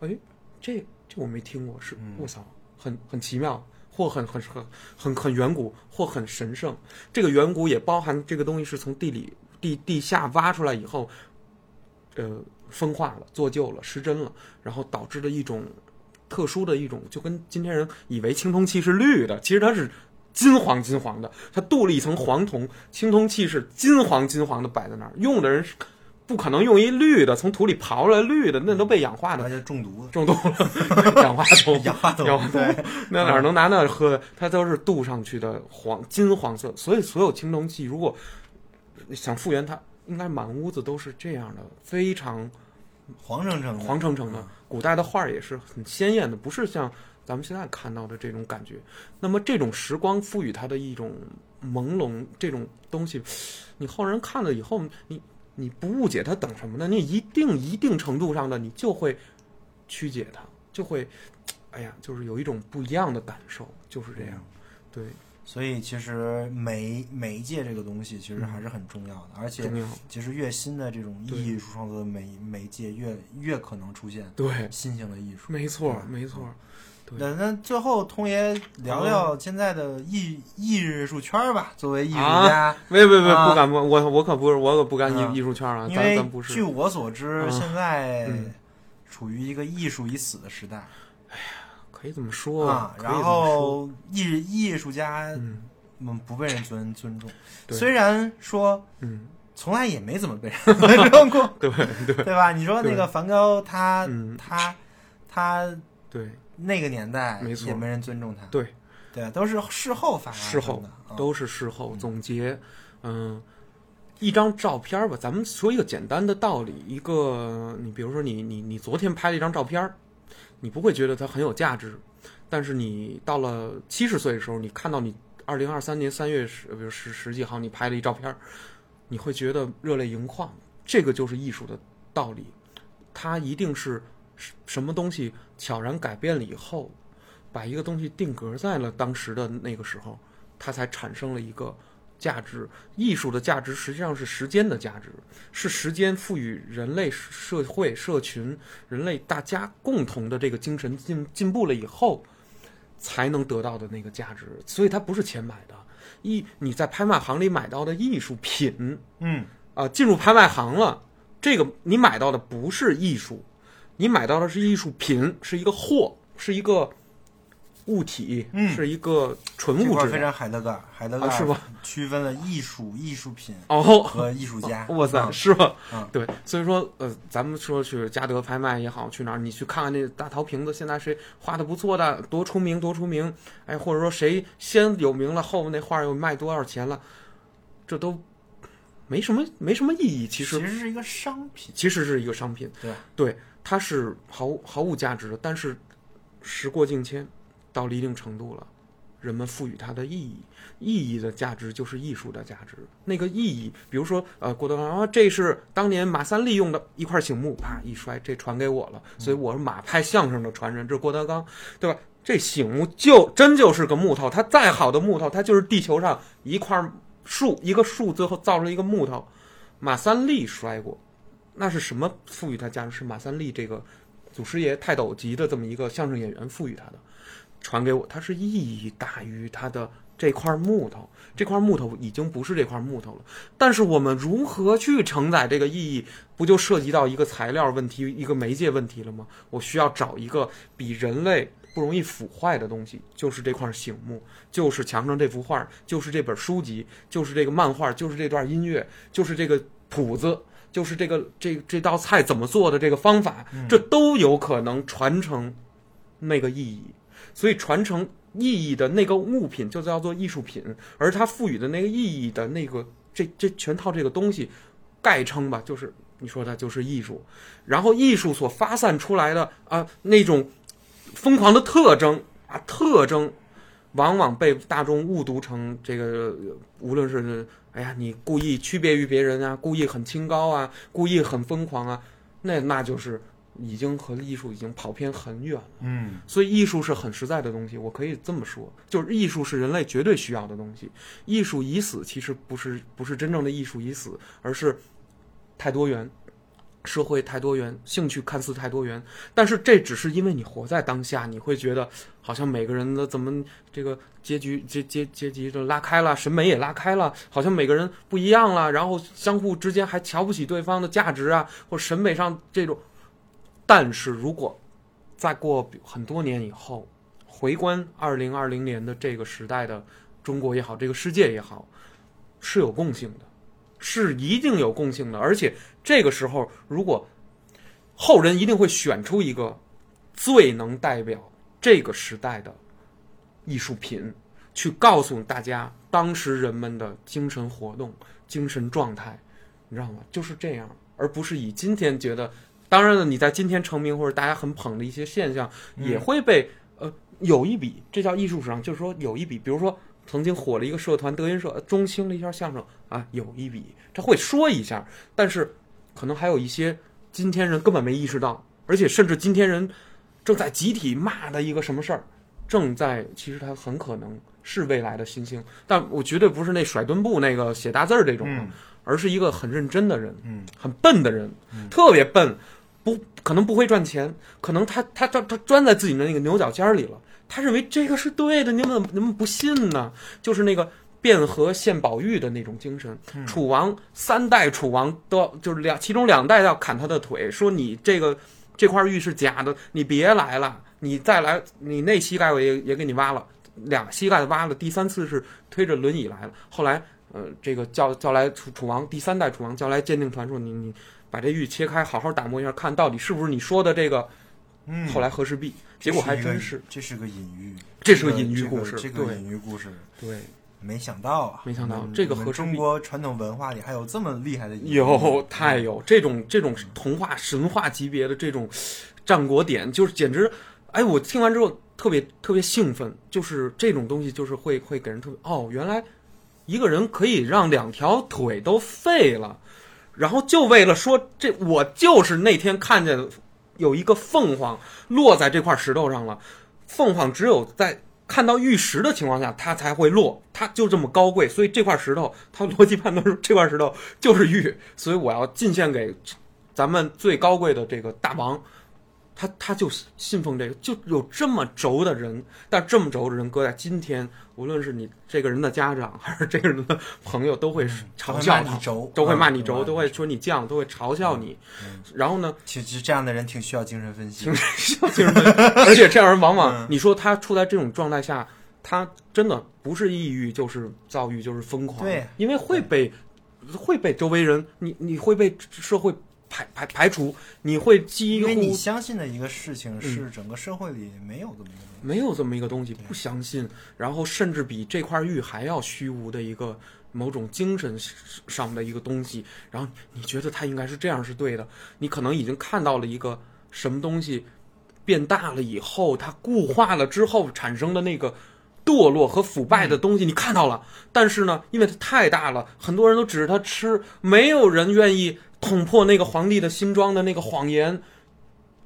哎，这这我没听过，是我操，很很奇妙，或很很很很很远古，或很神圣。这个远古也包含这个东西是从地里地地下挖出来以后，呃，风化了、做旧了、失真了，然后导致的一种特殊的一种，就跟今天人以为青铜器是绿的，其实它是金黄金黄的，它镀了一层黄铜，青铜器是金黄金黄的摆在那儿，用的人是不可能用一绿的，从土里刨出来绿的，那都被氧化的而且中毒中毒了，氧化铜，氧化铜氧化对，那哪能拿那喝？它都是镀上去的黄金黄色，所以所有青铜器如果想复原它，应该满屋子都是这样的，非常黄澄澄的，黄澄澄的。古代的画儿也是很鲜艳的，不是像咱们现在看到的这种感觉。那么这种时光赋予它的一种朦胧，这种东西，你后人看了以后，你你不误解它，等什么呢？你一定一定程度上的，你就会曲解它，就会，哎呀，就是有一种不一样的感受，就是这样。对，所以其实媒媒介这个东西其实还是很重要的，而且。其实越新的这种艺术创作的媒媒介越越可能出现对，新型的艺术。没错，嗯没错。对。那那最后通爷聊聊现在的艺艺术圈儿吧，作为艺术啊？家，没没没，啊。不敢不，我我可不是，我可不敢艺、嗯艺术圈啊，咱因为咱不是。据我所知，嗯现在嗯处于一个艺术已死的时代。哎呀可以这么说啊，然后艺艺术家嗯。们不被人尊尊重，虽然说嗯，从来也没怎么被人尊重过，对对。对吧？你说那个梵高，他嗯。他他对，那个年代没错也没人尊重他，对对啊，都是事后发事后生的，啊都是事后总结，嗯。一张照片儿吧，咱们说一个简单的道理，一个你比如说你你你昨天拍了一张照片儿，你不会觉得它很有价值，但是你到了七十岁的时候，你看到你二零二三年三月十，比如十十几号你拍了一照片儿，你会觉得热泪盈眶。这个就是艺术的道理，它一定是什么东西悄然改变了以后，把一个东西定格在了当时的那个时候，它才产生了一个价值。艺术的价值实际上是时间的价值，是时间赋予人类社会社群、人类大家共同的这个精神进进步了以后，才能得到的那个价值。所以它不是钱买的。艺你在拍卖行里买到的艺术品，嗯啊，进入拍卖行了，这个你买到的不是艺术，你买到的是艺术品，是一个货，是一个物体，嗯是一个纯物质非。常海德格尔，海德格尔啊是吧区分了艺术、艺术品哦，和艺术家。哇塞，嗯是吧？嗯对，所以说，呃，咱们说去嘉德拍卖也好，去哪儿，你去看看那大陶瓶子，现在谁画的不错的，多出名，多出名，哎，或者说谁先有名了，后面那画又卖多少钱了，这都没什么没什么意义。其实其实是一个商品，其实是一个商品，对对，它是毫毫无价值的，但是时过境迁，到了一定程度了，人们赋予它的意义，意义的价值就是艺术的价值。那个意义，比如说，呃，郭德纲啊，这是当年马三立用的一块醒木，啪一摔，这传给我了，所以我是马派相声的传人，这是郭德纲，对吧？这醒木就真就是个木头，它再好的木头，它就是地球上一块树，一个树最后造出来一个木头。马三立摔过，那是什么赋予它价值？是马三立这个祖师爷泰斗级的这么一个相声演员赋予他的，传给我，它是意义大于它的这块木头。这块木头已经不是这块木头了，但是我们如何去承载这个意义，不就涉及到一个材料问题、一个媒介问题了吗？我需要找一个比人类不容易腐坏的东西，就是这块醒木，就是墙上这幅画，就是这本书籍，就是这个漫画，就是这段音乐，就是这个谱子。就是这个这这道菜怎么做的这个方法，这都有可能传承那个意义。所以传承意义的那个物品就叫做艺术品，而它赋予的那个意义的那个这这全套这个东西，概称吧，就是你说它就是艺术。然后艺术所发散出来的啊那种疯狂的特征啊特征，往往被大众误读成这个，无论是哎呀你故意区别于别人啊，故意很清高啊，故意很疯狂啊，那那就是已经和艺术已经跑偏很远了。嗯，所以艺术是很实在的东西，我可以这么说，就是艺术是人类绝对需要的东西。艺术已死，其实不是不是真正的艺术已死，而是太多元，社会太多元，兴趣看似太多元，但是这只是因为你活在当下，你会觉得好像每个人的怎么这个阶级阶阶阶级就拉开了，审美也拉开了，好像每个人不一样了，然后相互之间还瞧不起对方的价值啊，或审美上这种。但是如果再过很多年以后，回观二零二零年的这个时代的中国也好，这个世界也好，是有共性的，是一定有共性的。而且这个时候，如果后人一定会选出一个最能代表这个时代的艺术品，去告诉大家当时人们的精神活动、精神状态，你知道吗？就是这样，而不是以今天觉得。当然了，你在今天成名或者大家很捧的一些现象，也会被呃有一笔，这叫艺术史上，就是说有一笔，比如说曾经火了一个社团德云社中兴了一下相声啊，有一笔，他会说一下，但是可能还有一些今天人根本没意识到，而且甚至今天人正在集体骂的一个什么事儿，正在其实他很可能是未来的新星，但我绝对不是那甩墩布那个写大字儿这种而是一个很认真的人，嗯，很笨的人，特别笨，不可能不会赚钱，可能他他他他钻在自己的那个牛角尖儿里了，他认为这个是对的，你们你们不信呢？就是那个卞和献宝玉的那种精神，楚王三代楚王都就是两其中两代要砍他的腿，说你这个这块玉是假的，你别来了，你再来，你那膝盖我也也给你挖了，俩膝盖挖了，第三次是推着轮椅来了，后来。呃，这个叫叫来楚楚王第三代楚王叫来鉴定团说你你把这玉切开，好好打磨一下，看到底是不是你说的这个。嗯后来和氏璧，结果还真是，这是个隐喻，这是个个隐喻故事这个隐喻故事，对，没想到啊，没想到这个和中国传统文化里还有这么厉害的有太有这种这种童话神话级别的这种战国点，就是简直，哎，我听完之后特别特别兴奋，就是这种东西就是会会给人特别哦，原来一个人可以让两条腿都废了，然后就为了说这我就是那天看见有一个凤凰落在这块石头上了，凤凰只有在看到玉石的情况下，它才会落，它就这么高贵，所以这块石头，它逻辑判断是这块石头就是玉，所以我要进献给咱们最高贵的这个大王，他他就信奉这个，就有这么轴的人，但这么轴的人搁在今天，无论是你这个人的家长还是这个人的朋友，都会嘲笑你轴，都会骂你嗯轴，都会说你犟，都会嘲笑你。然后呢，其实这样的人挺需要精神分析挺，需要精神分析，而且这样人往往，你说他处在这种状态下，他真的不是抑郁就是躁郁就是疯狂，对，因为会被会被周围人，你你会被社会排排排除，你会几因为你乎相信的一个事情是整个社会里没有这么一个东西。没有这么一个东西，不相信，然后甚至比这块玉还要虚无的一个某种精神上的一个东西，然后你觉得它应该是这样是对的，你可能已经看到了一个什么东西变大了以后，它固化了之后产生的那个堕落和腐败的东西，你看到了，但是呢，因为它太大了，很多人都指着它吃，没有人愿意捅破那个皇帝的新装的那个谎言，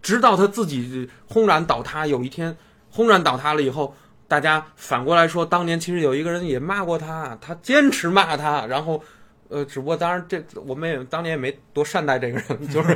直到他自己轰然倒塌，有一天。轰然倒塌了以后，大家反过来说，当年其实有一个人也骂过他，他坚持骂他，然后，呃，只不过当然这我们也当年也没多善待这个人，就是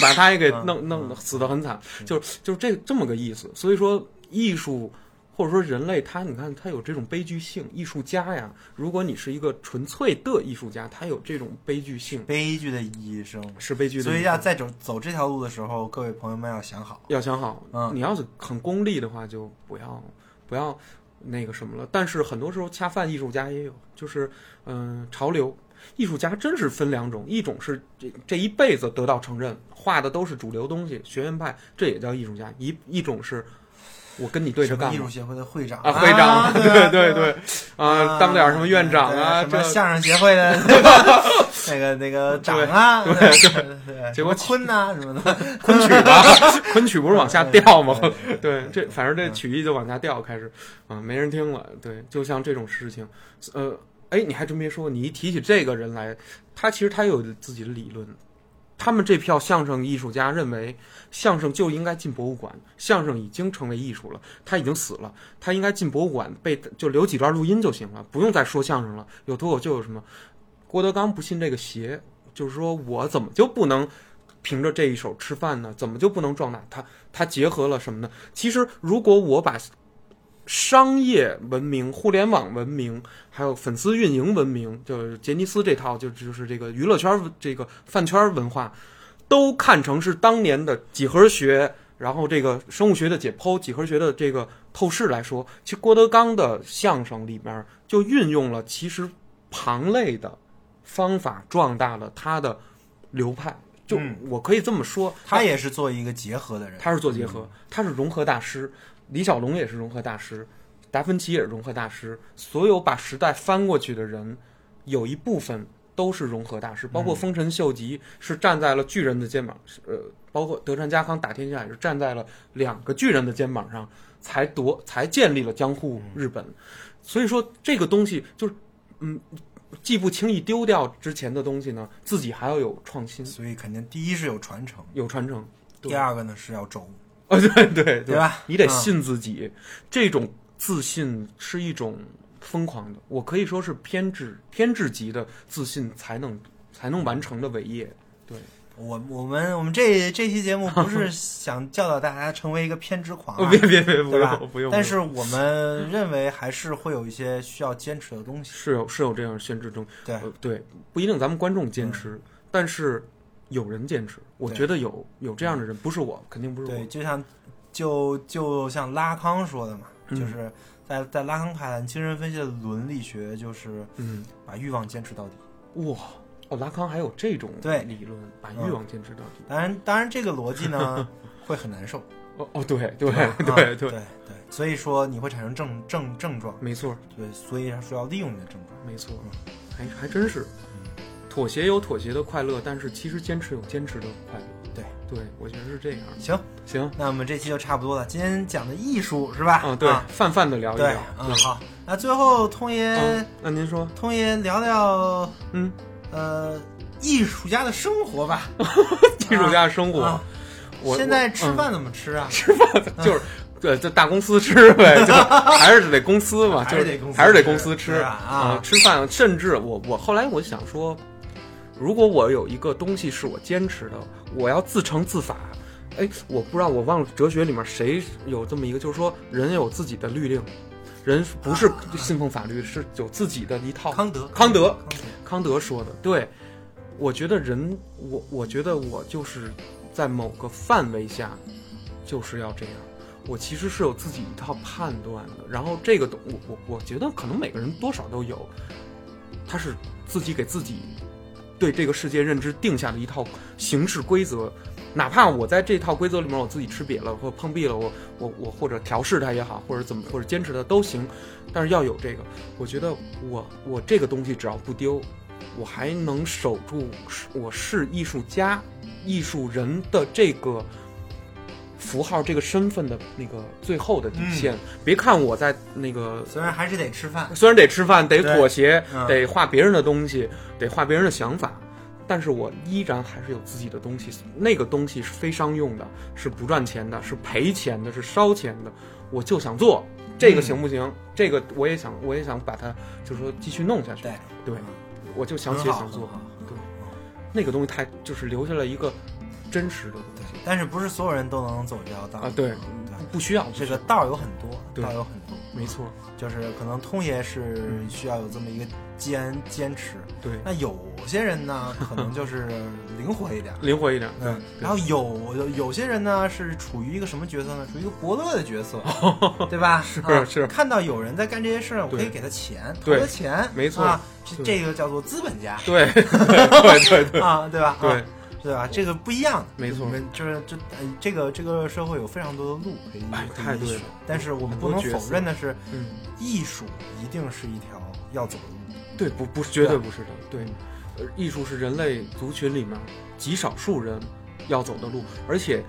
把他也给弄弄死得很惨，就是就是这这么个意思。所以说，艺术或者说人类，他你看他有这种悲剧性。艺术家呀，如果你是一个纯粹的艺术家，他有这种悲剧性，悲剧的医生是悲剧的。所以要在走走这条路的时候，各位朋友们要想好，要想好，嗯你要是很功利的话，就不要不要那个什么了。但是很多时候恰饭艺术家也有，就是嗯、潮流艺术家真是分两种，一种是这这一辈子得到承认，画的都是主流东西，学院派，这也叫艺术家；一一种是我跟你对着干艺术协会的会长？啊，会长，对对对对。啊，当点什么院长啊，什么相声协会的 那个那个那个长啊，对对对，结果什么坤呐什么的，昆曲吧，昆曲不是往下掉吗？对对，这反正这曲艺就往下掉，开始啊，没人听了。对，就像这种事情，呃，哎，你还真别说，你一提起这个人来，他其实他有自己的理论。他们这票相声艺术家认为，相声就应该进博物馆，相声已经成为艺术了，他已经死了，他应该进博物馆被就留几段录音就行了，不用再说相声了。有脱口秀有什么？郭德纲不信这个邪，就是说我怎么就不能凭着这一手吃饭呢？怎么就不能壮大？他他结合了什么呢？其实如果我把商业文明、互联网文明，还有粉丝运营文明，就是杰尼斯这套，就就是这个娱乐圈这个饭圈文化，都看成是当年的几何学，然后这个生物学的解剖、几何学的这个透视来说，其实郭德纲的相声里面就运用了其实旁类的方法，壮大了他的流派。就嗯我可以这么说，他也是做一个结合的人，他是做结合，他是融合大师。李小龙也是融合大师，达芬奇也是融合大师。所有把时代翻过去的人，有一部分都是融合大师，包括丰臣秀吉是站在了巨人的肩膀，呃，包括德川家康打天下也是站在了两个巨人的肩膀上，才夺才建立了江户日本。所以说这个东西就是，嗯，既不轻易丢掉之前的东西呢，自己还要有创新，所以肯定第一是有传承，有传承。第二个呢是要轴，哦，对对对对吧你得嗯信自己，这种自信是一种疯狂的，我可以说是偏执、偏执级的自信才能才能完成的伟业。对，我我们我们这这期节目不是 想教导大家成为一个偏执狂、啊，哦别别别，不对吧用不用。但是我们认为还是会有一些需要坚持的东西。是有是有这样限制中，对呃对，不一定咱们观众坚持，但是有人坚持，我觉得有有这样的人，不是我，肯定不是我对，就像就就像拉康说的嘛，嗯就是在在拉康看来，精神分析的伦理学就是嗯，把欲望坚持到底。哇，哦，拉康还有这种对理论，把嗯欲望坚持到底。当然，当然这个逻辑呢 会很难受。哦哦，对对对对对，对，所以说你会产生症症症状。没错。对，所以说要利用你的症状。没错，还还真是，嗯妥协有妥协的快乐，但是其实坚持有坚持的快乐。对，对，我觉得是这样。行，行，那我们这期就差不多了。今天讲的艺术是吧？嗯，对啊，泛泛的聊一对聊。，嗯，好。那最后通爷嗯，那您说，通爷聊聊嗯，呃艺术家的生活吧。艺术家的生活，啊我现在吃嗯饭怎么吃啊？吃饭就是。对，在大公司吃呗，就 还是得公司嘛，就是还得公司还是得公司吃啊吃饭。甚至我我后来我想说，如果我有一个东西是我坚持的，我要自成自法，哎，我不知道，我忘了哲学里面谁有这么一个，就是说人有自己的律令，人不是信奉法律，是有自己的一套。康德，康德，康德，康德说的，对，我觉得人，我我觉得我就是在某个范围下，就是要这样。我其实是有自己一套判断的，然后这个东，我我我觉得可能每个人多少都有，他是自己给自己对这个世界认知定下的一套行事规则，哪怕我在这套规则里面我自己吃瘪了或碰壁了，我我我或者调试它也好，或者怎么或者坚持它都行，但是要有这个，我觉得我我这个东西只要不丢，我还能守住我是艺术家、艺术人的这个符号、这个身份的那个最后的底线。别看我在那个虽然还是得吃饭，虽然得吃饭，得妥协，嗯得画别人的东西，得画别人的想法，但是我依然还是有自己的东西。那个东西是非商用的，是不赚钱的，是赔钱的，是烧钱的。我就想做这个嗯行不行？这个我也想，我也想把它，就是说继续弄下去。对对，我就想写想做。对，那个东西太就是留下了一个真实的东对西，但是不是所有人都能走这条道啊。对，对，不需要这个道有很多，道有很多，没错，就是可能通爷是需要有这么一个坚坚持，对，那有些人呢，可能就是灵活一点。灵活一点。对嗯，，然后有有有些人呢是处于一个什么角色呢？处于一个伯乐的角色，对吧？是是看到有人在干这些事儿，我可以给他钱，投他钱，没错啊，这这个叫做资本家对对对对对啊，对吧？对啊，对吧？这个不一样，没错我们就是这呃这个这个社会有非常多的路可以哎可以选太对了，但是我们不能否认的是，嗯。艺术一定是一条要走的路。对，不不是绝对不是的。对，呃，艺术是人类族群里面极少数人要走的路，而且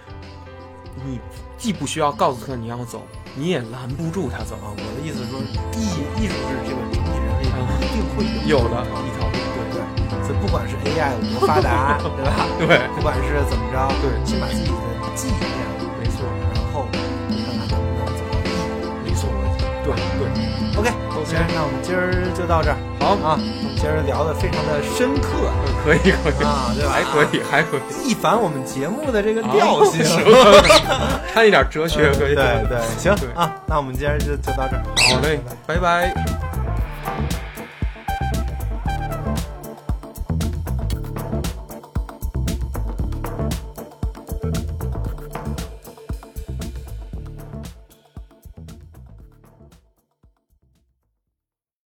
你既不需要告诉他你要走，你也拦不住他走。啊，我的意思是说，艺艺术是这个整体人类一定会有有的一条路，对对，所以不管是 AI 有多发达，对吧？对。对，不管是怎么着，对先把自己的技艺练好，没错，然后看看能不能走到艺，没错，对对，OK，OK 行，那我们今儿就到这儿好，啊。我们今儿聊的非常的深刻嗯可以可以，啊，对吧？还可以还可以，一反我们节目的这个调性。是吧 掺一点哲学可以。对对，行啊，那我们今儿就就到这儿。好嘞拜拜。